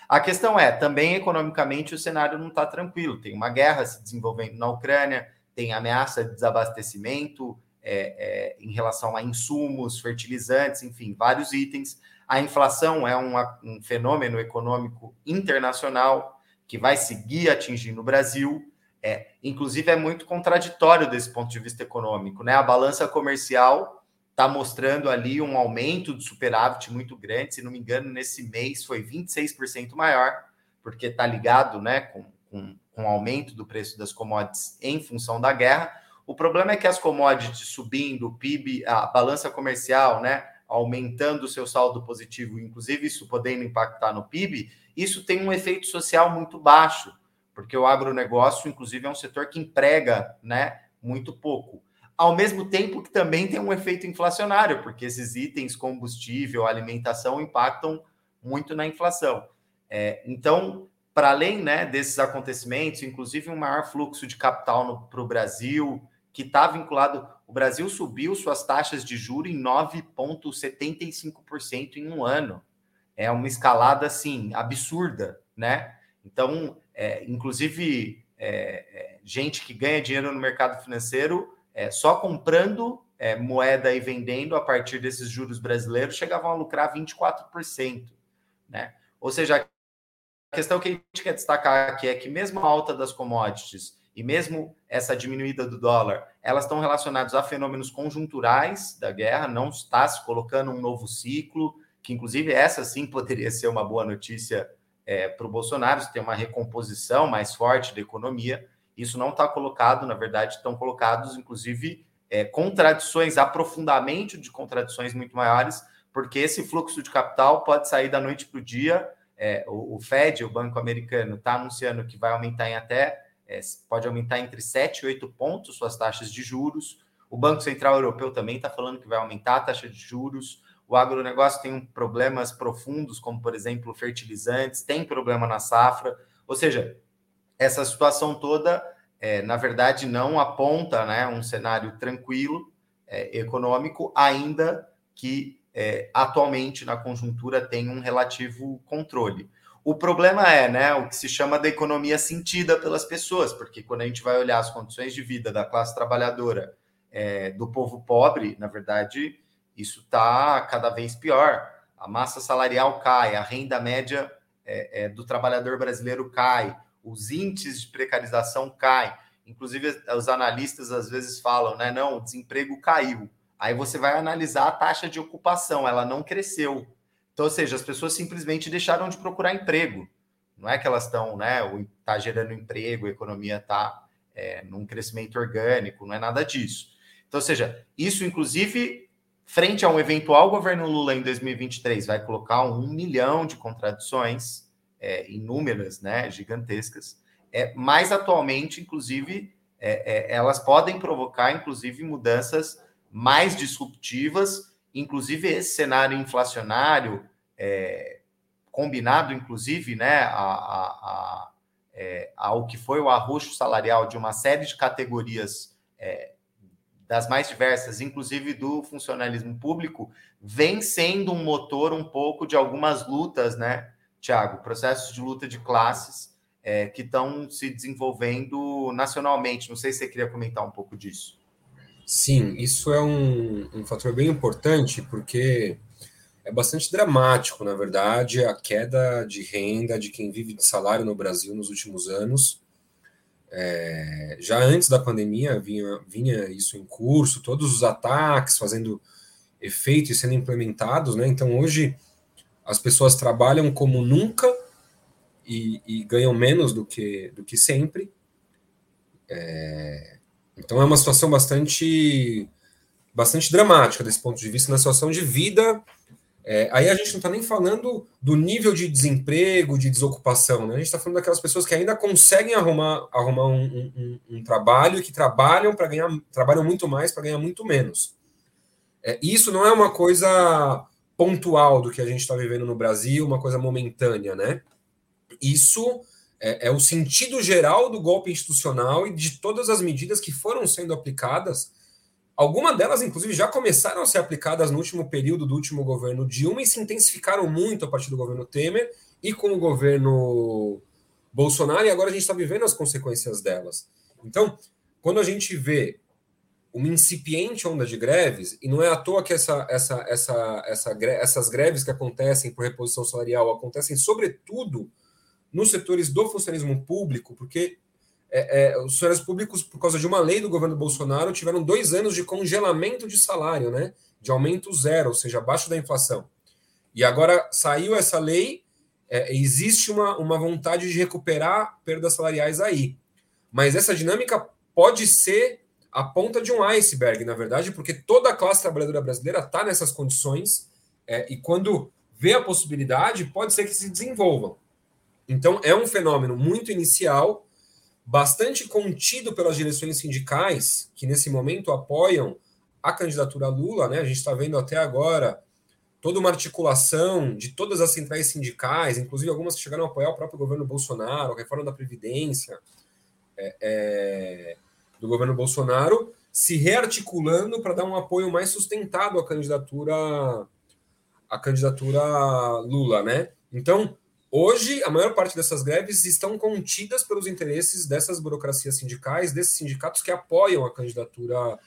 A questão é, também economicamente o cenário não está tranquilo. Tem uma guerra se desenvolvendo na Ucrânia, tem ameaça de desabastecimento é, é, em relação a insumos, fertilizantes, enfim, vários itens. A inflação é uma, um fenômeno econômico internacional que vai seguir atingindo o Brasil. É, inclusive, é muito contraditório desse ponto de vista econômico. Né? A balança comercial está mostrando ali um aumento de superávit muito grande. Se não me engano, nesse mês foi 26% maior, porque está ligado né, com, com, com o aumento do preço das commodities em função da guerra. O problema é que as commodities subindo, o PIB, a balança comercial, né, aumentando o seu saldo positivo, inclusive isso podendo impactar no PIB, isso tem um efeito social muito baixo porque o agronegócio, inclusive, é um setor que emprega né, muito pouco. Ao mesmo tempo que também tem um efeito inflacionário, porque esses itens, combustível, alimentação, impactam muito na inflação. É, então, para além né, desses acontecimentos, inclusive um maior fluxo de capital para o Brasil, que está vinculado. O Brasil subiu suas taxas de juros em 9,75% em um ano. É uma escalada assim absurda, né? Então, é, inclusive, é, é, gente que ganha dinheiro no mercado financeiro é, só comprando é, moeda e vendendo a partir desses juros brasileiros chegavam a lucrar 24%. Né? Ou seja, a questão que a gente quer destacar aqui é que, mesmo a alta das commodities e mesmo essa diminuída do dólar, elas estão relacionadas a fenômenos conjunturais da guerra, não está se colocando um novo ciclo, que inclusive essa sim poderia ser uma boa notícia é, para o Bolsonaro, se tem uma recomposição mais forte da economia. Isso não está colocado, na verdade, estão colocados, inclusive, é, contradições, aprofundamento de contradições muito maiores, porque esse fluxo de capital pode sair da noite para o dia. É, o, o, Fed, o Banco Americano, está anunciando que vai aumentar em até, é, pode aumentar entre 7 e 8 pontos suas taxas de juros. O Banco Central Europeu também está falando que vai aumentar a taxa de juros o agronegócio tem problemas profundos, como, por exemplo, fertilizantes, tem problema na safra. Ou seja, essa situação toda, é, na verdade, não aponta né, um cenário tranquilo é, econômico, ainda que é, atualmente na conjuntura tem um relativo controle. O problema é né, o que se chama da economia sentida pelas pessoas, porque quando a gente vai olhar as condições de vida da classe trabalhadora, é, do povo pobre, na verdade, isso está cada vez pior. A massa salarial cai, a renda média é, é, do trabalhador brasileiro cai, os índices de precarização caem. Inclusive, os analistas às vezes falam, né? Não, o desemprego caiu. Aí você vai analisar a taxa de ocupação, ela não cresceu. Então, ou seja, as pessoas simplesmente deixaram de procurar emprego. Não é que elas estão, né? Está gerando emprego, a economia está é, num crescimento orgânico, não é nada disso. Então, ou seja, isso, inclusive, frente a um eventual governo Lula em 2023, vai colocar um milhão de contradições é, inúmeras, né, gigantescas. É, mas atualmente, inclusive, é, é, elas podem provocar, inclusive, mudanças mais disruptivas, inclusive esse cenário inflacionário, é, combinado, inclusive, né, a, a, a, é, ao que foi o arroxo salarial de uma série de categorias é, das mais diversas, inclusive do funcionalismo público, vem sendo um motor um pouco de algumas lutas, né, Tiago? Processos de luta de classes é, que estão se desenvolvendo nacionalmente. Não sei se você queria comentar um pouco disso. Sim, isso é um, um fator bem importante, porque é bastante dramático, na verdade, a queda de renda de quem vive de salário no Brasil nos últimos anos. É, já antes da pandemia vinha, vinha isso em curso, todos os ataques fazendo efeito e sendo implementados, né? Então hoje as pessoas trabalham como nunca e, e ganham menos do que, do que sempre. É, então é uma situação bastante, bastante dramática desse ponto de vista, na situação de vida. É, aí a gente não está nem falando do nível de desemprego, de desocupação, né? A gente está falando daquelas pessoas que ainda conseguem arrumar, arrumar um, um, um trabalho e que trabalham para ganhar, trabalham muito mais para ganhar muito menos. É, isso não é uma coisa pontual do que a gente está vivendo no Brasil, uma coisa momentânea, né? Isso é, é, o sentido geral do golpe institucional e de todas as medidas que foram sendo aplicadas. Algumas delas, inclusive, já começaram a ser aplicadas no último período do último governo Dilma e se intensificaram muito a partir do governo Temer e com o governo Bolsonaro, e agora a gente está vivendo as consequências delas. Então, quando a gente vê uma incipiente onda de greves, e não é à toa que essa, essa, essa, essa, essas greves que acontecem por reposição salarial acontecem, sobretudo, nos setores do funcionalismo público, porque é, é, os funcionários públicos, por causa de uma lei do governo Bolsonaro, tiveram dois anos de congelamento de salário, né? De aumento zero, ou seja, abaixo da inflação. E agora saiu essa lei, é, existe uma, uma vontade de recuperar perdas salariais aí. Mas essa dinâmica pode ser a ponta de um iceberg, na verdade, porque toda a classe trabalhadora brasileira está nessas condições é, e quando vê a possibilidade, pode ser que se desenvolvam. Então, é um fenômeno muito inicial, bastante contido pelas direções sindicais, que nesse momento apoiam a candidatura Lula, né? A gente está vendo até agora toda uma articulação de todas as centrais sindicais, inclusive algumas que chegaram a apoiar o próprio governo Bolsonaro, a reforma da Previdência. É, é do governo Bolsonaro se rearticulando para dar um apoio mais sustentado à candidatura à candidatura Lula, né? Então, hoje a maior parte dessas greves estão contidas pelos interesses dessas burocracias sindicais, desses sindicatos que apoiam a candidatura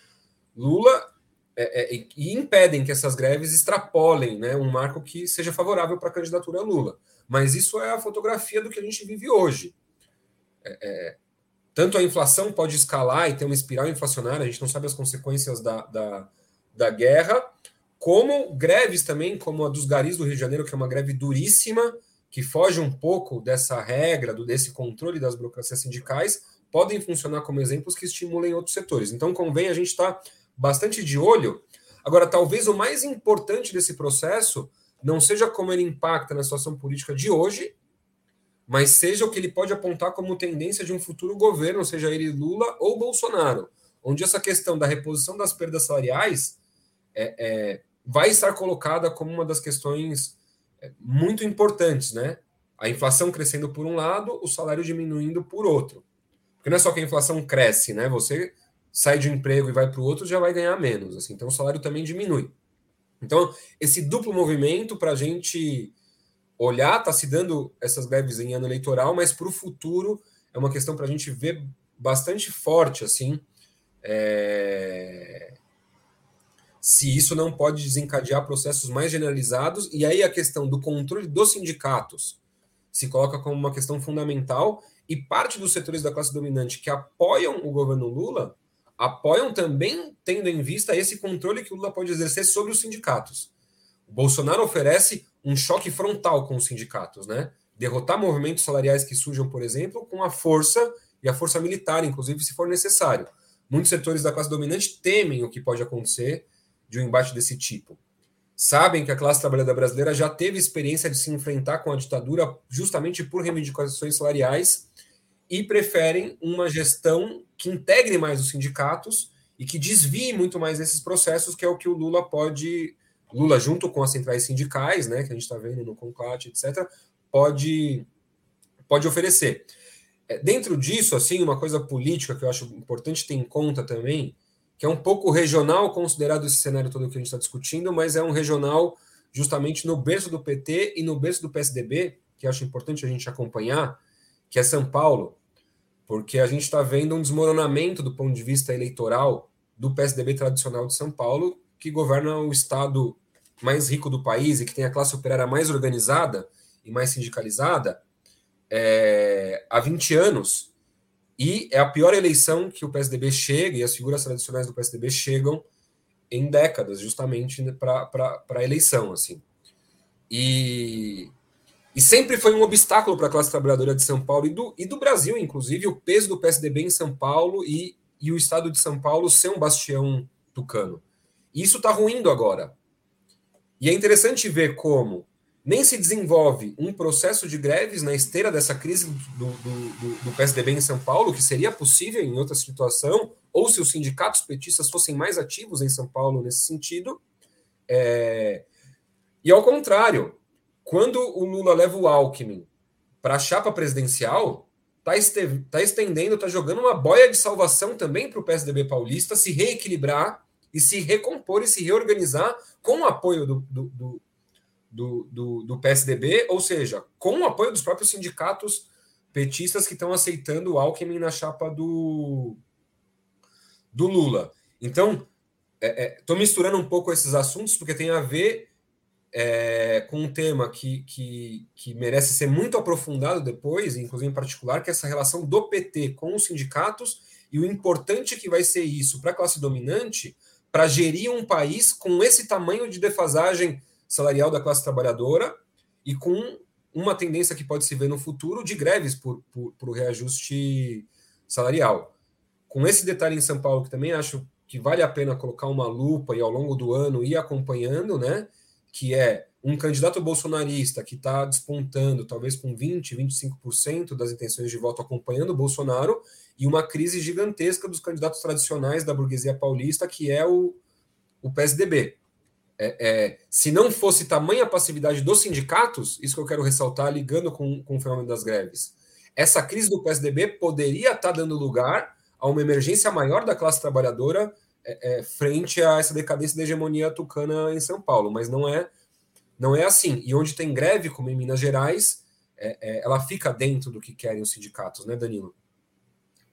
Lula é, é, e impedem que essas greves extrapolem né, um marco que seja favorável para a candidatura Lula. Mas isso é a fotografia do que a gente vive hoje. É, é tanto a inflação pode escalar e ter uma espiral inflacionária, a gente não sabe as consequências da, da, da guerra, como greves também, como a dos garis do Rio de Janeiro, que é uma greve duríssima, que foge um pouco dessa regra, do, desse controle das burocracias sindicais, podem funcionar como exemplos que estimulem outros setores. Então, convém a gente estar tá bastante de olho. Agora, talvez o mais importante desse processo não seja como ele impacta na situação política de hoje, mas seja o que ele pode apontar como tendência de um futuro governo, seja ele Lula ou Bolsonaro, onde essa questão da reposição das perdas salariais é, é, vai estar colocada como uma das questões muito importantes, né? A inflação crescendo por um lado, o salário diminuindo por outro. Porque não é só que a inflação cresce, né? Você sai de um emprego e vai para o outro, já vai ganhar menos. Assim, então o salário também diminui. Então, esse duplo movimento para a gente olhar, está se dando essas greves em ano eleitoral, mas para o futuro é uma questão para a gente ver bastante forte, assim, é... se isso não pode desencadear processos mais generalizados, e aí a questão do controle dos sindicatos se coloca como uma questão fundamental, e parte dos setores da classe dominante que apoiam o governo Lula apoiam também tendo em vista esse controle que o Lula pode exercer sobre os sindicatos. O Bolsonaro oferece um choque frontal com os sindicatos, né? Derrotar movimentos salariais que surjam, por exemplo, com a força e a força militar, inclusive, se for necessário. muitos setores da classe dominante temem o que pode acontecer de um embate desse tipo. Sabem que a classe trabalhadora brasileira já teve experiência de se enfrentar com a ditadura justamente por reivindicações salariais e preferem uma gestão que integre mais os sindicatos e que desvie muito mais esses processos, que é o que o Lula pode, Lula junto com as centrais sindicais, né, que a gente está vendo no Conclate, etc., pode, pode oferecer. É, dentro disso, assim, uma coisa política que eu acho importante ter em conta também, que é um pouco regional, considerado esse cenário todo que a gente está discutindo, mas é um regional justamente no berço do PT e no berço do PSDB, que acho importante a gente acompanhar, que é São Paulo, porque a gente está vendo um desmoronamento do ponto de vista eleitoral do PSDB tradicional de São Paulo, que governa o estado mais rico do país e que tem a classe operária mais organizada e mais sindicalizada, é, há 20 anos, e é a pior eleição que o PSDB chega, e as figuras tradicionais do PSDB chegam em décadas, justamente para a eleição. assim. E, e sempre foi um obstáculo para a classe trabalhadora de São Paulo e do, e do Brasil, inclusive, o peso do PSDB em São Paulo e, e o estado de São Paulo ser um bastião tucano. E isso está ruindo agora. E é interessante ver como nem se desenvolve um processo de greves na esteira dessa crise do, do, do, PSDB em São Paulo, que seria possível em outra situação, ou se os sindicatos petistas fossem mais ativos em São Paulo nesse sentido. É... E ao contrário, quando o Lula leva o Alckmin para a chapa presidencial, está este... tá estendendo, está jogando uma boia de salvação também para o PSDB paulista se reequilibrar e se recompor e se reorganizar com o apoio do, do do, do, do PSDB, ou seja, com o apoio dos próprios sindicatos petistas que estão aceitando o Alckmin na chapa do, do Lula. Então, estou é, é, misturando um pouco esses assuntos porque tem a ver é, com um tema que, que, que merece ser muito aprofundado depois, inclusive em particular, que é essa relação do PT com os sindicatos e o importante que vai ser isso para a classe dominante para gerir um país com esse tamanho de defasagem salarial da classe trabalhadora e com uma tendência que pode se ver no futuro de greves por, por, por reajuste salarial. Com esse detalhe em São Paulo, que também acho que vale a pena colocar uma lupa e ao longo do ano ir acompanhando, né? Que é um candidato bolsonarista que está despontando, talvez com 20%, 25% das intenções de voto acompanhando o Bolsonaro, e uma crise gigantesca dos candidatos tradicionais da burguesia paulista, que é o, o PSDB. É, é, se não fosse tamanha passividade dos sindicatos, isso que eu quero ressaltar, ligando com, com o fenômeno das greves, essa crise do PSDB poderia estar dando lugar a uma emergência maior da classe trabalhadora é, é, frente a essa decadência da hegemonia tucana em São Paulo, mas não é, não é assim. E onde tem greve, como em Minas Gerais, é, é, ela fica dentro do que querem os sindicatos, né, Danilo?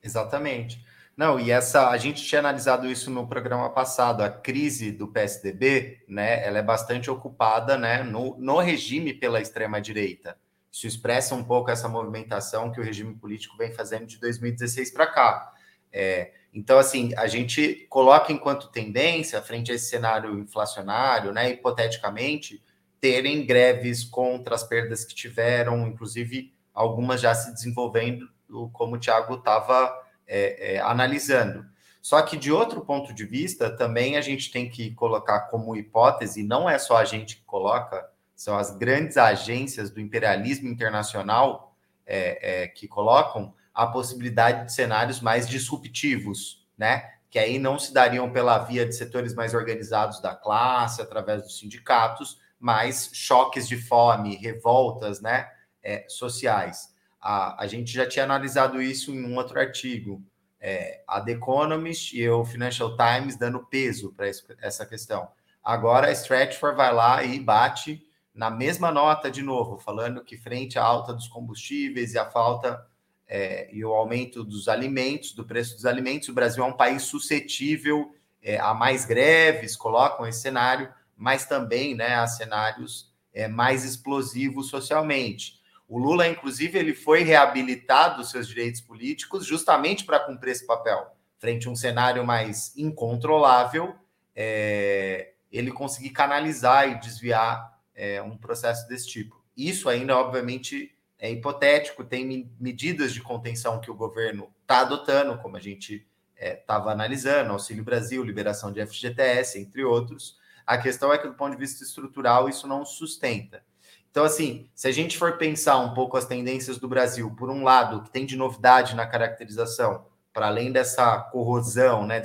Exatamente. Não, e essa a gente tinha analisado isso no programa passado, a crise do PSDB, né? Ela é bastante ocupada, né, no, no regime pela extrema direita. Isso expressa um pouco essa movimentação que o regime político vem fazendo de 2016 para cá. É, então, assim, a gente coloca enquanto tendência, frente a esse cenário inflacionário, né, hipoteticamente, terem greves contra as perdas que tiveram, inclusive algumas já se desenvolvendo, como o Tiago estava é, é, analisando. Só que, de outro ponto de vista, também a gente tem que colocar como hipótese, não é só a gente que coloca, são as grandes agências do imperialismo internacional é, é, que colocam a possibilidade de cenários mais disruptivos, né? Que aí não se dariam pela via de setores mais organizados da classe, através dos sindicatos, mas choques de fome, revoltas, né? É, sociais. A, a gente já tinha analisado isso em um outro artigo. É, a The Economist e o Financial Times dando peso para essa questão. Agora a Stratford vai lá e bate na mesma nota de novo, falando que frente à alta dos combustíveis e a falta é, e o aumento dos alimentos, do preço dos alimentos, o Brasil é um país suscetível é, a mais greves, colocam esse cenário, mas também né, a cenários é, mais explosivos socialmente. O Lula, inclusive, ele foi reabilitado os seus direitos políticos justamente para cumprir esse papel. Frente a um cenário mais incontrolável, é, ele conseguir canalizar e desviar é, um processo desse tipo. Isso ainda, obviamente, é hipotético, tem medidas de contenção que o governo está adotando, como a gente estava é, analisando, Auxílio Brasil, liberação de FGTS, entre outros. A questão é que, do ponto de vista estrutural, isso não sustenta. Então, assim, se a gente for pensar um pouco as tendências do Brasil, por um lado, que tem de novidade na caracterização, para além dessa corrosão, né,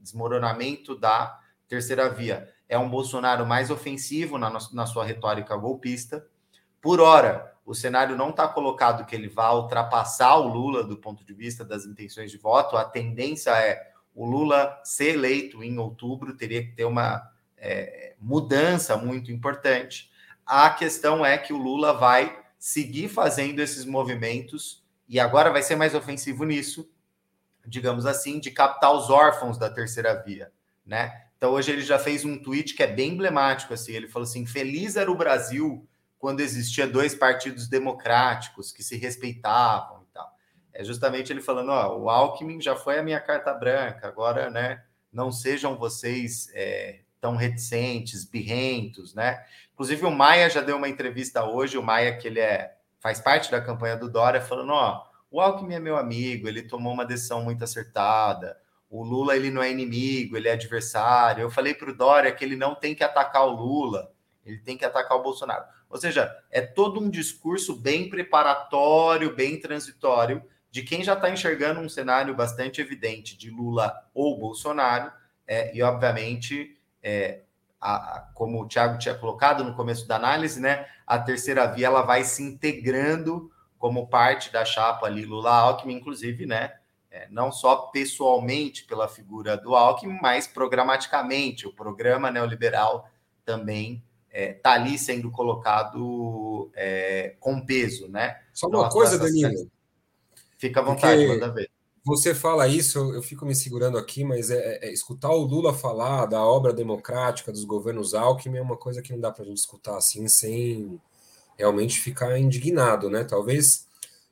desmoronamento da terceira via, é um Bolsonaro mais ofensivo na, na sua retórica golpista. Por hora, o cenário não está colocado que ele vá ultrapassar o Lula do ponto de vista das intenções de voto. A tendência é o Lula ser eleito em outubro, teria que ter uma é, mudança muito importante. A questão é que o Lula vai seguir fazendo esses movimentos e agora vai ser mais ofensivo nisso, digamos assim, de captar os órfãos da terceira via, né? Então hoje ele já fez um tweet que é bem emblemático assim, ele falou assim: "Feliz era o Brasil quando existia dois partidos democráticos que se respeitavam e tal". É justamente ele falando, ó, o Alckmin já foi a minha carta branca, agora, né, não sejam vocês é, tão reticentes, birrentos, né? Inclusive o Maia já deu uma entrevista hoje, o Maia que ele é faz parte da campanha do Dória, falando, ó, o Alckmin é meu amigo, ele tomou uma decisão muito acertada. O Lula ele não é inimigo, ele é adversário. Eu falei para o Dória que ele não tem que atacar o Lula, ele tem que atacar o Bolsonaro. Ou seja, é todo um discurso bem preparatório, bem transitório, de quem já está enxergando um cenário bastante evidente de Lula ou Bolsonaro, é, e obviamente, é, a, como o Thiago tinha colocado no começo da análise, né, a terceira via ela vai se integrando como parte da chapa ali Lula-Alckmin, inclusive, né, é, não só pessoalmente pela figura do Alckmin, mas programaticamente. O programa neoliberal também está é, tá ali sendo colocado é, com peso, né? Só uma coisa, Danilo. Fica à vontade, manda ver. Você fala isso, eu fico me segurando aqui, mas é, é, é, escutar o Lula falar da obra democrática dos governos Alckmin é uma coisa que não dá para a gente escutar assim sem realmente ficar indignado, né? Talvez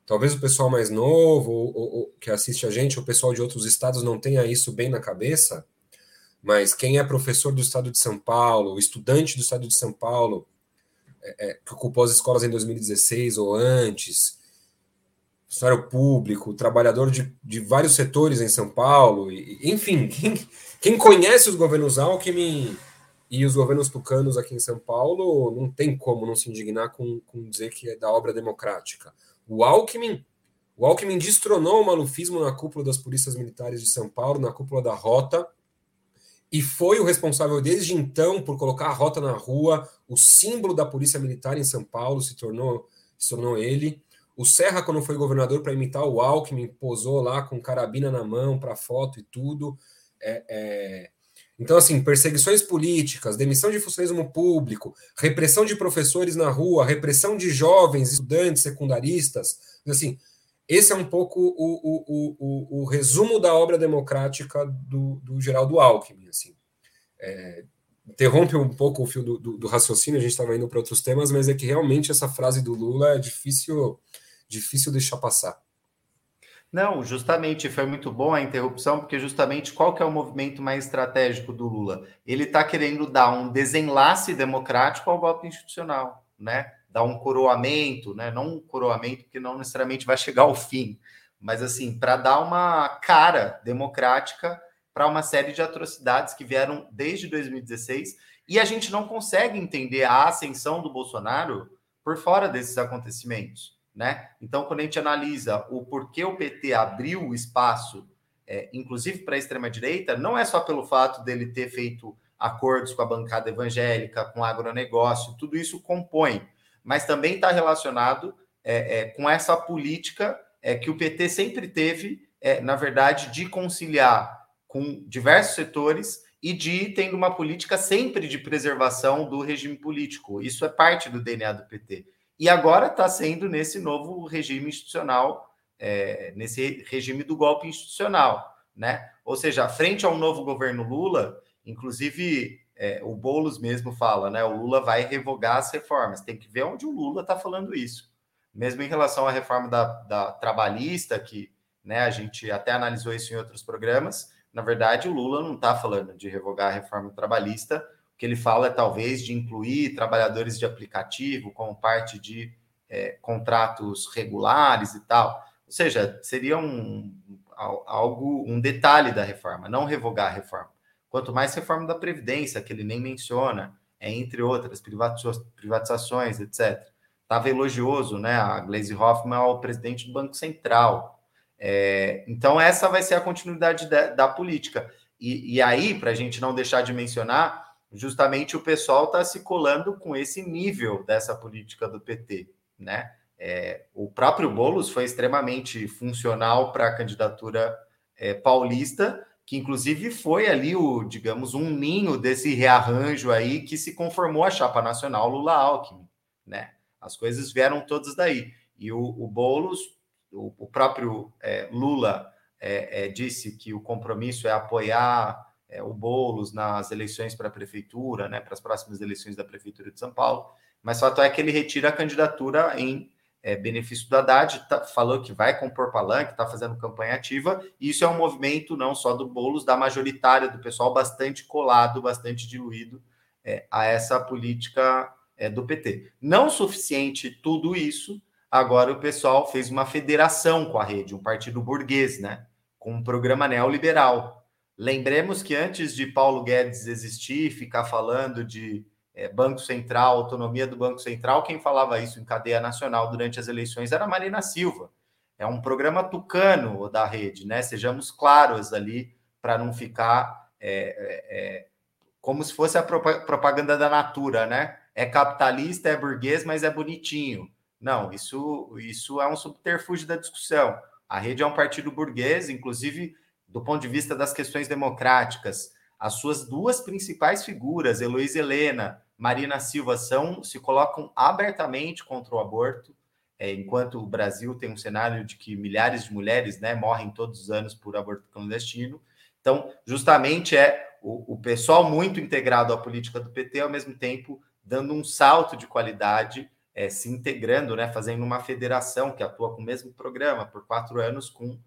Talvez o pessoal mais novo ou, ou, que assiste a gente, o pessoal de outros estados não tenha isso bem na cabeça, mas quem é professor do estado de São Paulo, estudante do estado de São Paulo, é, é, que ocupou as escolas em 2016 ou antes, funcionário público, trabalhador de, de vários setores em São Paulo, e, enfim, quem, quem conhece os governos Alckmin e os governos tucanos aqui em São Paulo, não tem como não se indignar com, com dizer que é da obra democrática. O Alckmin, o Alckmin destronou o malufismo na cúpula das polícias militares de São Paulo, na cúpula da Rota, e foi o responsável desde então por colocar a Rota na rua, o símbolo da polícia militar em São Paulo se tornou, se tornou ele. O Serra, quando foi governador, para imitar o Alckmin, posou lá com carabina na mão para foto e tudo. É, é... Então, assim, perseguições políticas, demissão de funcionalismo público, repressão de professores na rua, repressão de jovens, estudantes, secundaristas. Assim, esse é um pouco o, o, o, o resumo da obra democrática do, do Geraldo Alckmin. Assim. É, interrompe um pouco o fio do, do, do raciocínio, a gente estava indo para outros temas, mas é que realmente essa frase do Lula é difícil, difícil deixar passar. Não, justamente foi muito bom a interrupção, porque justamente qual que é o movimento mais estratégico do Lula? Ele está querendo dar um desenlace democrático ao golpe institucional, né? Dar um coroamento, né? Não um coroamento, porque não necessariamente vai chegar ao fim, mas assim, para dar uma cara democrática para uma série de atrocidades que vieram desde 2016 e a gente não consegue entender a ascensão do Bolsonaro por fora desses acontecimentos. Né? Então, quando a gente analisa o porquê o PT abriu o espaço, é, inclusive para a extrema-direita, não é só pelo fato dele ter feito acordos com a bancada evangélica, com o agronegócio, tudo isso compõe, mas também está relacionado é, é, com essa política é, que o PT sempre teve, é, na verdade, de conciliar com diversos setores e de ir tendo uma política sempre de preservação do regime político. Isso é parte do DNA do PT e agora está sendo nesse novo regime institucional, é, nesse regime do golpe institucional, né? Ou seja, frente ao novo governo Lula, inclusive é, o Boulos mesmo fala, né? O Lula vai revogar as reformas. Tem que ver onde o Lula está falando isso. Mesmo em relação à reforma da, da trabalhista, que né, a gente até analisou isso em outros programas, na verdade, o Lula não está falando de revogar a reforma trabalhista, que ele fala é talvez de incluir trabalhadores de aplicativo como parte de é, contratos regulares e tal. Ou seja, seria um, algo, um detalhe da reforma, não revogar a reforma. Quanto mais reforma da Previdência, que ele nem menciona, é, entre outras, privatizações, etc. Estava elogioso, né? A Glaze Hoffman ao presidente do Banco Central. É, então, essa vai ser a continuidade da, da política. E, e aí, para a gente não deixar de mencionar, justamente o pessoal está se colando com esse nível dessa política do PT, né? É, o próprio Boulos foi extremamente funcional para a candidatura é, paulista, que inclusive foi ali o, digamos, um ninho desse rearranjo aí que se conformou a chapa nacional Lula-Alckmin, né? As coisas vieram todas daí. E o, o Boulos, o, o próprio é, Lula é, é, disse que o compromisso é apoiar é, o Boulos nas eleições para a prefeitura, né, para as próximas eleições da prefeitura de São Paulo, mas fato é que ele retira a candidatura em é, benefício do Haddad, tá, falou que vai compor palanque, está fazendo campanha ativa, e isso é um movimento não só do Boulos, da majoritária do pessoal, bastante colado, bastante diluído é, a essa política é, do PT. Não suficiente tudo isso, agora o pessoal fez uma federação com a rede, um partido burguês, né? Com um programa neoliberal. Lembremos que antes de Paulo Guedes existir, ficar falando de é, Banco Central, autonomia do Banco Central, quem falava isso em cadeia nacional durante as eleições era Marina Silva. É um programa tucano da rede, né? Sejamos claros ali para não ficar é, é, é, como se fosse a propaganda da Natura, né? É capitalista, é burguês, mas é bonitinho. Não, isso, isso é um subterfúgio da discussão. A rede é um partido burguês, inclusive do ponto de vista das questões democráticas. As suas duas principais figuras, Heloísa Helena, Marina Silva são se colocam abertamente contra o aborto, é, enquanto o Brasil tem um cenário de que milhares de mulheres né, morrem todos os anos por aborto clandestino. Então, justamente é o, o pessoal muito integrado à política do PT, ao mesmo tempo dando um salto de qualidade, é, se integrando, né, fazendo uma federação que atua com o mesmo programa por quatro anos com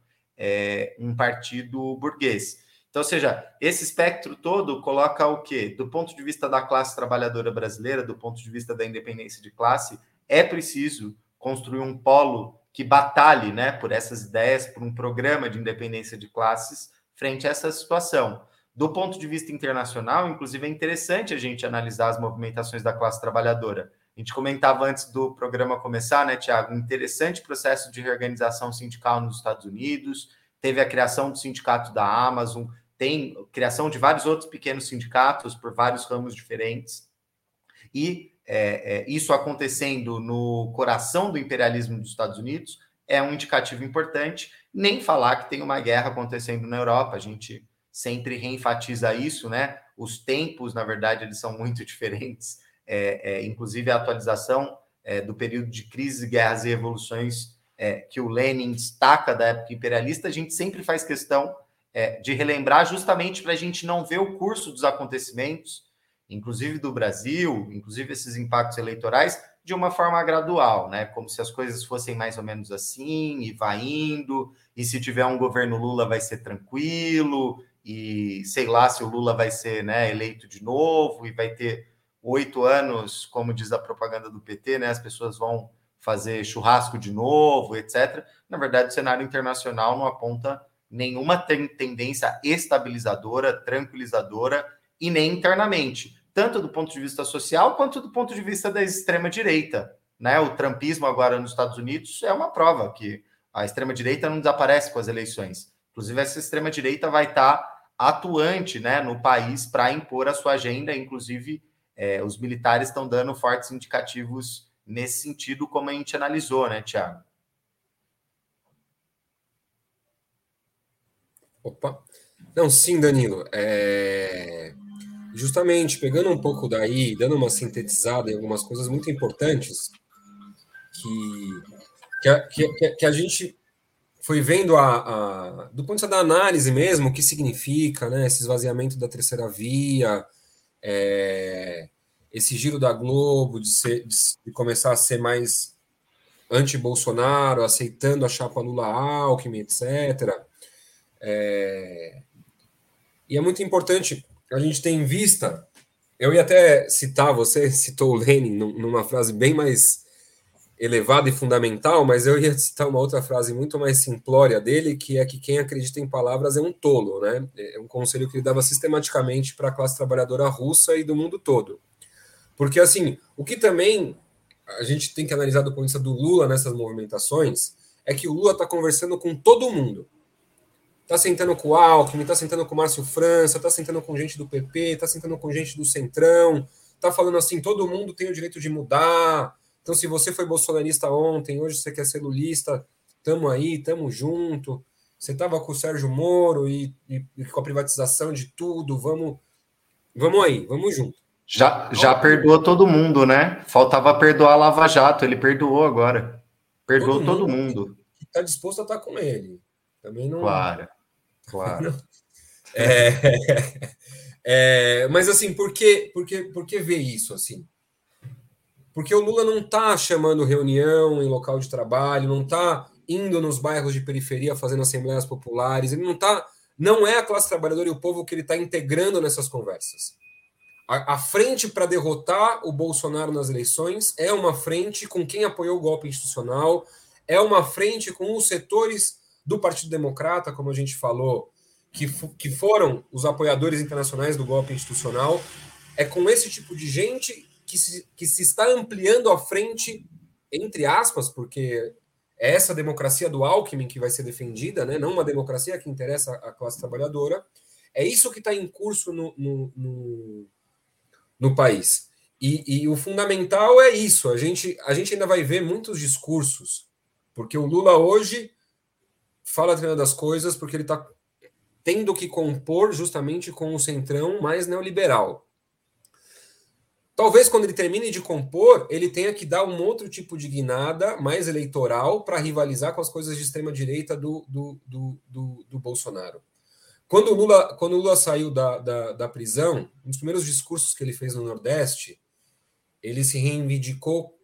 é, um partido burguês. Então, ou seja, esse espectro todo coloca o quê? Do ponto de vista da classe trabalhadora brasileira, do ponto de vista da independência de classe, é preciso construir um polo que batalhe né, por essas ideias, por um programa de independência de classes frente a essa situação. Do ponto de vista internacional, inclusive, é interessante a gente analisar as movimentações da classe trabalhadora. A gente comentava antes do programa começar, né, Tiago? Um interessante processo de reorganização sindical nos Estados Unidos, teve a criação do sindicato da Amazon, tem criação de vários outros pequenos sindicatos por vários ramos diferentes. E é, é, isso acontecendo no coração do imperialismo dos Estados Unidos é um indicativo importante. Nem falar que tem uma guerra acontecendo na Europa, a gente sempre reenfatiza isso, né? Os tempos, na verdade, eles são muito diferentes. É, é inclusive a atualização é, do período de crises, guerras e revoluções é, que o Lenin destaca da época imperialista, a gente sempre faz questão de relembrar justamente para a gente não ver o curso dos acontecimentos, inclusive do Brasil, inclusive esses impactos eleitorais, de uma forma gradual, né? Como se as coisas fossem mais ou menos assim, e vai indo, e se tiver um governo Lula vai ser tranquilo, e sei lá se o Lula vai ser né, eleito de novo e vai ter oito anos, como diz a propaganda do PT, né? As pessoas vão fazer churrasco de novo, etc. Na verdade, o cenário internacional não aponta nenhuma tendência estabilizadora, tranquilizadora e nem internamente, tanto do ponto de vista social quanto do ponto de vista da extrema direita, né? O trumpismo agora nos Estados Unidos é uma prova que a extrema direita não desaparece com as eleições. Inclusive essa extrema direita vai estar atuante, né, no país para impor a sua agenda, inclusive é, os militares estão dando fortes indicativos nesse sentido, como a gente analisou, né, Tiago? Opa. Não, sim, Danilo. É... Justamente pegando um pouco daí, dando uma sintetizada em algumas coisas muito importantes que, que, que, que a gente foi vendo a, a, do ponto de vista da análise mesmo, o que significa né, esse esvaziamento da terceira via, é, esse giro da Globo de, ser, de, começar a ser mais anti-Bolsonaro, aceitando a chapa Lula-Alckmin, etc. É... E é muito importante a gente ter em vista. Eu ia até citar, você citou o Lenin numa frase bem mais elevado e fundamental, mas eu ia citar uma outra frase muito mais simplória dele, que é que quem acredita em palavras é um tolo, né? É um conselho que ele dava sistematicamente para a classe trabalhadora russa e do mundo todo. Porque, assim, o que também a gente tem que analisar do ponto de vista do Lula nessas movimentações é que o Lula está conversando com todo mundo. Está sentando com o Alckmin, está sentando com o Márcio França, está sentando com gente do PP, está sentando com gente do Centrão, está falando assim, todo mundo tem o direito de mudar, então, se você foi bolsonarista ontem, hoje você quer ser lulista, tamo aí, tamo junto. Você estava com o Sérgio Moro e, e, e, com a privatização de tudo, vamos, vamos aí, vamos junto. Já, já perdoou todo mundo, né? Faltava perdoar a Lava Jato, ele perdoou agora. Perdoou todo, todo mundo. Está disposto a estar tá com ele. Também não. Claro, claro. é, é, mas assim, por que, por, que, por que ver isso assim? Porque o Lula não está chamando reunião em local de trabalho, não está indo nos bairros de periferia fazendo assembleias populares, ele não está. Não é a classe trabalhadora e o povo que ele está integrando nessas conversas. A, a frente para derrotar o Bolsonaro nas eleições é uma frente com quem apoiou o golpe institucional, é uma frente com os setores do Partido Democrata, como a gente falou, que, que foram os apoiadores internacionais do golpe institucional. É com esse tipo de gente que se, que se está ampliando à frente, entre aspas, porque é essa democracia do Alckmin que vai ser defendida, né? não uma democracia que interessa à classe trabalhadora. É isso que está em curso no, no, no, no país. E, e, o fundamental é isso. A gente, a gente ainda vai ver muitos discursos, porque o Lula hoje fala das coisas porque ele está tendo que compor justamente com o centrão mais neoliberal. Talvez quando ele termine de compor, ele tenha que dar um outro tipo de guinada mais eleitoral para rivalizar com as coisas de extrema direita do, do, do, do, do Bolsonaro. Quando o Lula, quando Lula saiu da, da, da prisão, um dos primeiros discursos que ele fez no Nordeste, ele se reivindicou,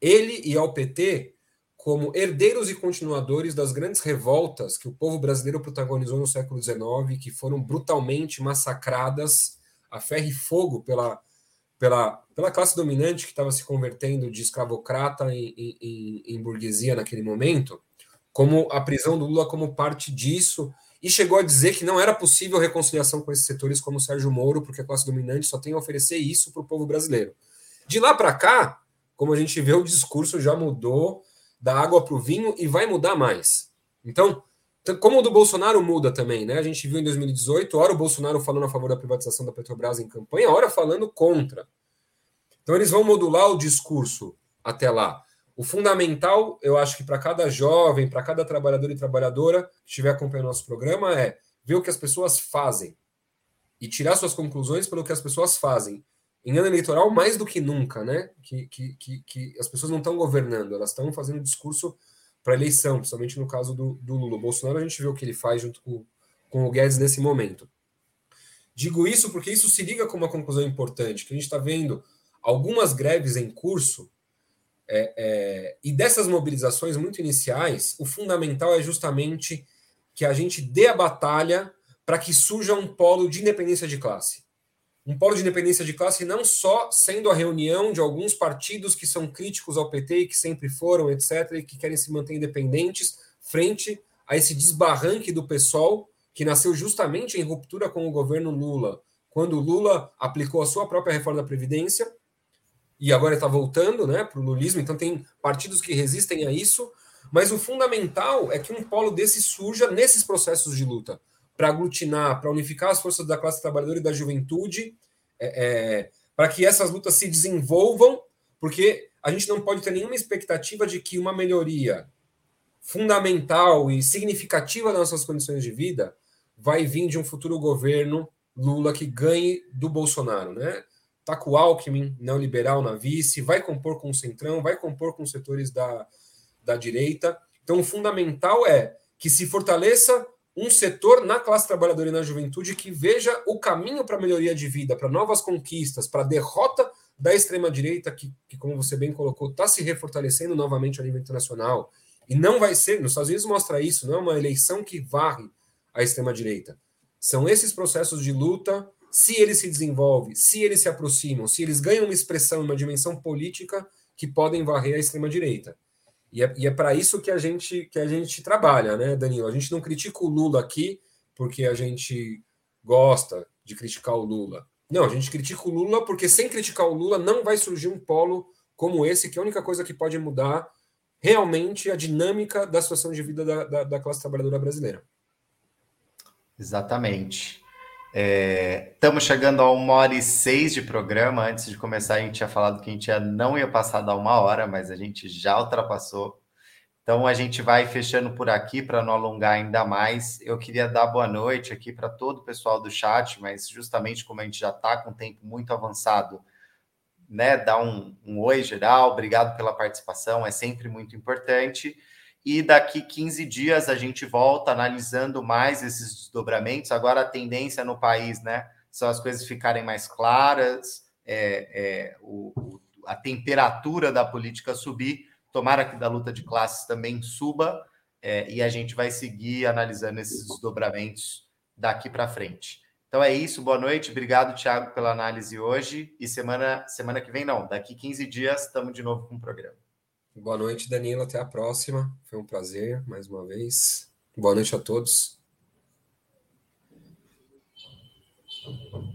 ele e ao PT, como herdeiros e continuadores das grandes revoltas que o povo brasileiro protagonizou no século XIX, que foram brutalmente massacradas a ferro e fogo pela pela, pela classe dominante que estava se convertendo de escravocrata em, em, em, burguesia naquele momento, como a prisão do Lula como parte disso, e chegou a dizer que não era possível reconciliação com esses setores como o Sérgio Moro, porque a classe dominante só tem a oferecer isso para o povo brasileiro. De lá para cá, como a gente vê, o discurso já mudou da água para o vinho e vai mudar mais. Então, como o do Bolsonaro muda também, né? A gente viu em 2018, hora o Bolsonaro falando a favor da privatização da Petrobras em campanha, hora falando contra. Então eles vão modular o discurso até lá. O fundamental, eu acho que para cada jovem, para cada trabalhador e trabalhadora que estiver acompanhando nosso programa é ver o que as pessoas fazem e tirar suas conclusões pelo que as pessoas fazem. Em ano eleitoral, mais do que nunca, né? Que, que, que, que as pessoas não estão governando, elas estão fazendo discurso para eleição, principalmente no caso do, do Lula. O Bolsonaro, a gente vê o que ele faz junto com, com o Guedes nesse momento. Digo isso porque isso se liga com uma conclusão importante, que a gente está vendo algumas greves em curso, é, é, e dessas mobilizações muito iniciais, o fundamental é justamente que a gente dê a batalha para que surja um polo de independência de classe. Um polo de independência de classe não só sendo a reunião de alguns partidos que são críticos ao PT e que sempre foram, etc., e que querem se manter independentes frente a esse desbarranque do PSOL, que nasceu justamente em ruptura com o governo Lula, quando Lula aplicou a sua própria reforma da Previdência, e agora está voltando né, para o lulismo, então tem partidos que resistem a isso, mas o fundamental é que um polo desse surja nesses processos de luta, para aglutinar, para unificar as forças da classe trabalhadora e da juventude, é, é, para que essas lutas se desenvolvam, porque a gente não pode ter nenhuma expectativa de que uma melhoria fundamental e significativa das nossas condições de vida vai vir de um futuro governo Lula que ganhe do Bolsonaro, né? Está com o Alckmin, neoliberal na vice, vai compor com o Centrão, vai compor com os setores da, da direita. Então, o fundamental é que se fortaleça um setor na classe trabalhadora e na juventude que veja o caminho para melhoria de vida, para novas conquistas, para a derrota da extrema-direita, que, que, como você bem colocou, está se refortalecendo novamente a nível internacional. E não vai ser, nos Estados Unidos mostra isso, não é uma eleição que varre a extrema-direita. São esses processos de luta se eles se desenvolvem, se eles se aproximam, se eles ganham uma expressão, uma dimensão política que podem varrer a extrema-direita. E é, é para isso que a gente que a gente trabalha, né, Danilo? A gente não critica o Lula aqui porque a gente gosta de criticar o Lula. Não, a gente critica o Lula porque sem criticar o Lula não vai surgir um polo como esse, que é a única coisa que pode mudar realmente a dinâmica da situação de vida da, da, da classe trabalhadora brasileira. Exatamente. Estamos é, chegando a uma hora e seis de programa. Antes de começar, a gente tinha falado que a gente não ia passar da uma hora, mas a gente já ultrapassou. Então a gente vai fechando por aqui para não alongar ainda mais. Eu queria dar boa noite aqui para todo o pessoal do chat, mas justamente como a gente já está com o tempo muito avançado, né? Dar um, um oi geral, obrigado pela participação, é sempre muito importante. E daqui 15 dias a gente volta analisando mais esses desdobramentos. Agora a tendência no país, né? São as coisas ficarem mais claras, é, é, o, a temperatura da política subir. Tomara que da luta de classes também suba, é, e a gente vai seguir analisando esses desdobramentos daqui para frente. Então é isso, boa noite, obrigado, Thiago, pela análise hoje. E semana, semana que vem, não, daqui 15 dias, estamos de novo com o programa. Boa noite, Danilo. Até a próxima. Foi um prazer mais uma vez. Boa noite a todos.